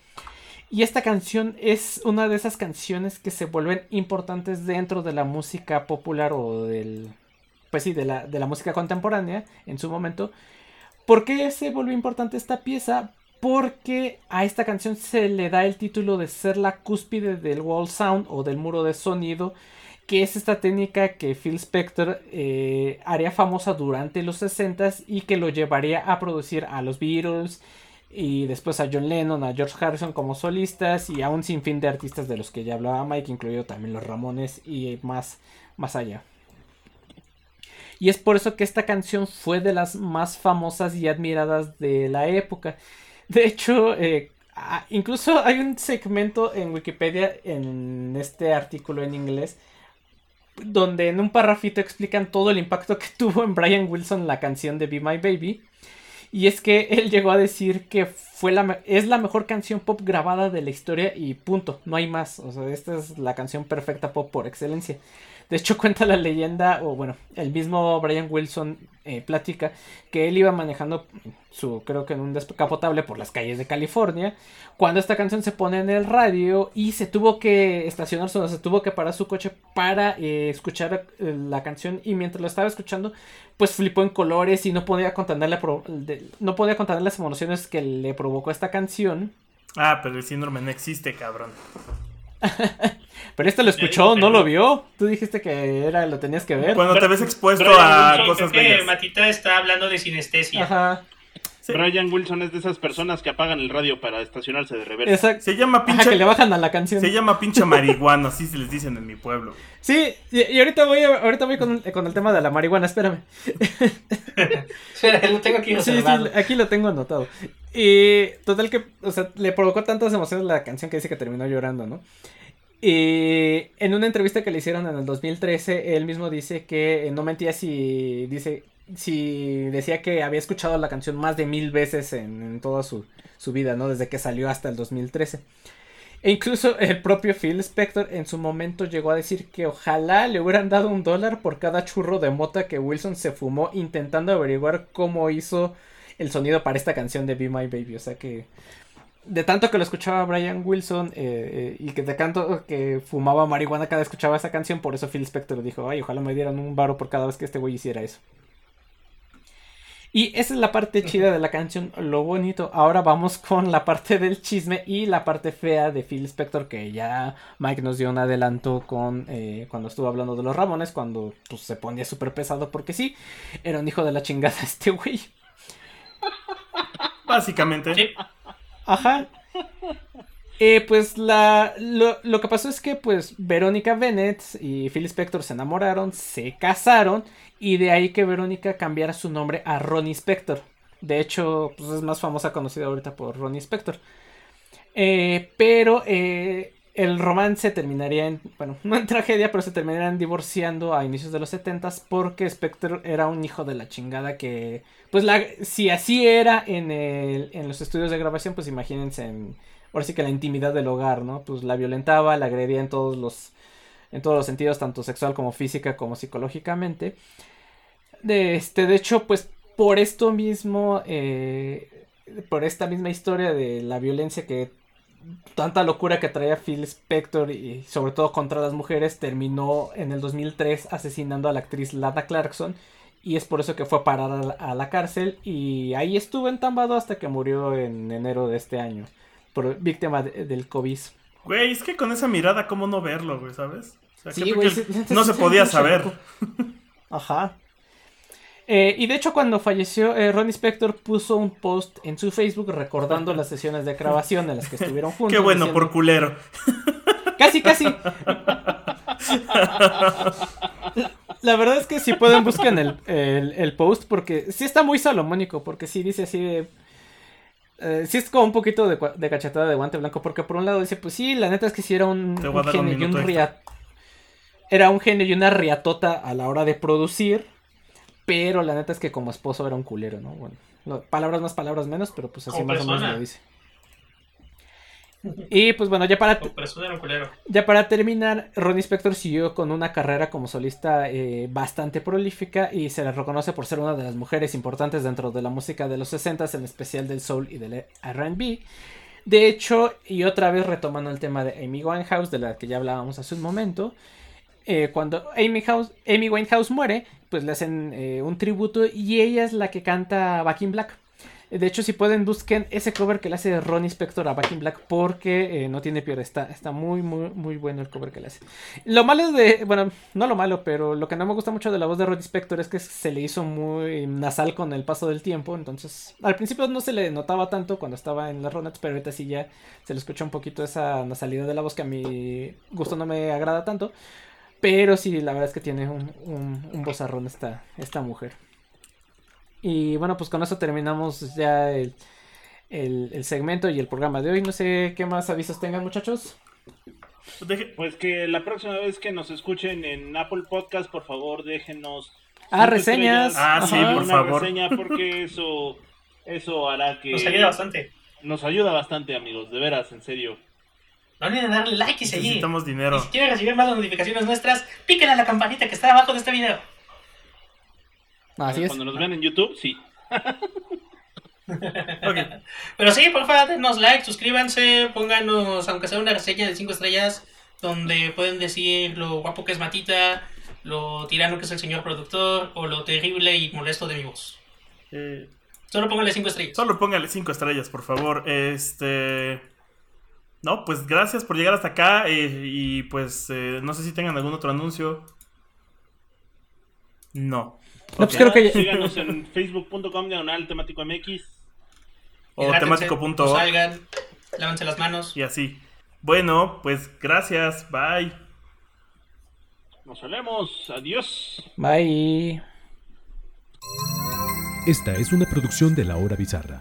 Y esta canción es una de esas canciones que se vuelven importantes dentro de la música popular o del. Pues sí, de la, de la música contemporánea en su momento. ¿Por qué se volvió importante esta pieza? Porque a esta canción se le da el título de ser la cúspide del wall sound o del muro de sonido, que es esta técnica que Phil Spector eh, haría famosa durante los 60s y que lo llevaría a producir a los Beatles y después a John Lennon, a George Harrison como solistas y a un sinfín de artistas de los que ya hablaba Mike, incluido también los Ramones y más, más allá. Y es por eso que esta canción fue de las más famosas y admiradas de la época. De hecho, eh, incluso hay un segmento en Wikipedia, en este artículo en inglés, donde en un parrafito explican todo el impacto que [LAUGHS] tuvo en Brian Wilson la canción de Be My Baby. Y es que [LAUGHS] él llegó a decir que fue la es la mejor canción pop grabada de la historia y punto, no hay más. O sea, esta es la canción perfecta pop por excelencia. De hecho, [LAUGHS] cuenta la leyenda, o bueno, el mismo Brian Wilson eh, platica que él iba manejando su, creo que en un descapotable por las calles de California, cuando esta canción se pone en el radio y se tuvo que estacionar, o se tuvo que parar su coche para eh, escuchar eh, la canción y mientras lo estaba escuchando, pues flipó en colores y no podía contener, no podía contener las emociones que le provocó esta canción. Ah, pero el síndrome no existe, cabrón. [LAUGHS] Pero este lo escuchó, no lo vio. Tú dijiste que era lo tenías que ver. Cuando te ves expuesto a cosas que Matita está hablando de sinestesia. Ajá. Brian Wilson es de esas personas que apagan el radio para estacionarse de reversa. Se llama pinche. que le bajan a la canción. Se llama pinche marihuana, así se les dicen en mi pueblo. Sí, y, ahorita voy, ahorita voy con, el tema de la marihuana, espérame. [LAUGHS] Espera, lo tengo aquí Sí, sí, aquí lo tengo anotado. Y total que, o sea, le provocó tantas emociones la canción que dice que terminó llorando, ¿no? Y en una entrevista que le hicieron en el 2013, él mismo dice que no mentía si dice si decía que había escuchado la canción más de mil veces en, toda su, vida, ¿no? Desde que salió hasta el 2013. E incluso el propio Phil Spector en su momento llegó a decir que ojalá le hubieran dado un dólar por cada churro de mota que Wilson se fumó intentando averiguar cómo hizo el sonido para esta canción de Be My Baby. O sea que de tanto que lo escuchaba Brian Wilson eh, eh, y que de tanto que fumaba marihuana cada vez escuchaba esa canción, por eso Phil Spector dijo, ay, ojalá me dieran un baro por cada vez que este güey hiciera eso. Y esa es la parte chida de la canción, lo bonito. Ahora vamos con la parte del chisme y la parte fea de Phil Spector, que ya Mike nos dio un adelanto con eh, cuando estuvo hablando de los Ramones, cuando pues, se ponía súper pesado, porque sí, era un hijo de la chingada este güey. Básicamente. Ajá. Eh, pues la, lo, lo, que pasó es que pues Verónica Bennett y Phil Spector se enamoraron, se casaron y de ahí que Verónica cambiara su nombre a Ronnie Spector. De hecho, pues es más famosa conocida ahorita por Ronnie Spector. Eh, pero eh, el romance terminaría en, bueno, [LAUGHS] no en tragedia, pero se terminarían divorciando a inicios de los 70 porque Spector era un hijo de la chingada que, pues si así era en, el, en los estudios de grabación, pues imagínense en, ahora sí que la intimidad del hogar, ¿no? Pues la violentaba, la agredía en todos los en todos los sentidos, tanto sexual como física como psicológicamente. De, este, de hecho, pues por esto mismo, eh, por esta misma historia de la violencia que tanta locura que traía Phil Spector y sobre todo contra las mujeres, terminó en el 2003 asesinando a la actriz Lana Clarkson y es por eso que fue a parar a la, cárcel y ahí estuvo entambado hasta que murió en enero de este año, por víctima del COVID. Güey, es que con esa mirada, ¿cómo no verlo, güey, sabes? sí, güey, no se podía saber. Ajá. Eh, y de hecho, cuando falleció, eh, Ronnie Spector puso un post en su Facebook recordando las sesiones de grabación en las que estuvieron [LAUGHS] juntos. Qué bueno, por culero. Casi, casi. La, verdad es que si pueden busquen el, el, post porque sí está muy salomónico, porque sí dice así de eh, sí es como un poquito de, de, cachetada de guante blanco, porque por un lado dice, pues sí, la neta es que sí era un, genio y un riat... Era un genio y una riatota a la hora de producir, pero la neta es que como esposo era un culero, ¿no? Bueno, palabras más, palabras menos, pero pues así más o menos lo dice. Y pues bueno, ya para, ya para terminar, Ronnie Spector siguió con una carrera como solista eh, bastante prolífica y se le reconoce por ser una de las mujeres importantes dentro de la música de los 60, en especial del soul y del RB. De hecho, y otra vez retomando el tema de Amy Winehouse, de la que ya hablábamos hace un momento, eh, cuando Amy, House, Winehouse muere, pues le hacen eh, un tributo y ella es la que canta Back in Black. De hecho, si pueden, busquen ese cover que le hace Ronnie Spector a Back in Black porque eh, no tiene peor. Está, está muy, muy, muy bueno el cover que le hace. Lo malo de. Bueno, no lo malo, pero lo que no me gusta mucho de la voz de Ronnie Spector es que se le hizo muy nasal con el paso del tiempo. Entonces, al principio no se le notaba tanto cuando estaba en las Ronettes, pero ahorita sí ya se le escucha un poquito esa nasalidad de la voz que a mi gusto no me agrada tanto. Pero sí, la verdad es que tiene un, un, un vozarrón esta, esta mujer. Y bueno, pues con eso terminamos ya el, el, el, segmento y el programa de hoy. No sé qué más avisos tengan, muchachos. Pues que la próxima vez que nos escuchen en Apple Podcast, por favor, déjenos. Ah, reseñas. Ah, sí, por una favor. reseña porque eso, eso hará que. Nos ayuda bastante. Nos ayuda bastante, amigos, de veras, en serio. No olviden darle like y seguir. Necesitamos Y dinero. si quieren recibir más notificaciones nuestras, píquenle a la campanita que está abajo de este video. Así es. Cuando nos vean en YouTube, sí. [LAUGHS] Pero sí, por favor, denos like, suscríbanse, pónganos, aunque sea una reseña de 5 estrellas, donde pueden decir lo guapo que es Matita, lo tirano que es el señor productor, o lo terrible y molesto de mi voz. Eh, Solo pónganle 5 estrellas. solo póngale cinco estrellas, por favor. Este. No, pues gracias por llegar hasta acá. eh, y pues eh, no sé si tengan algún otro anuncio. No. No, pues creo que ya- Síganos en facebook.com diagonal temático MX. O temático.org salgan, lávense las manos. y así. Bueno, pues gracias. Bye. Nos vemos. Adiós. Bye. Esta es una producción de La Hora Bizarra.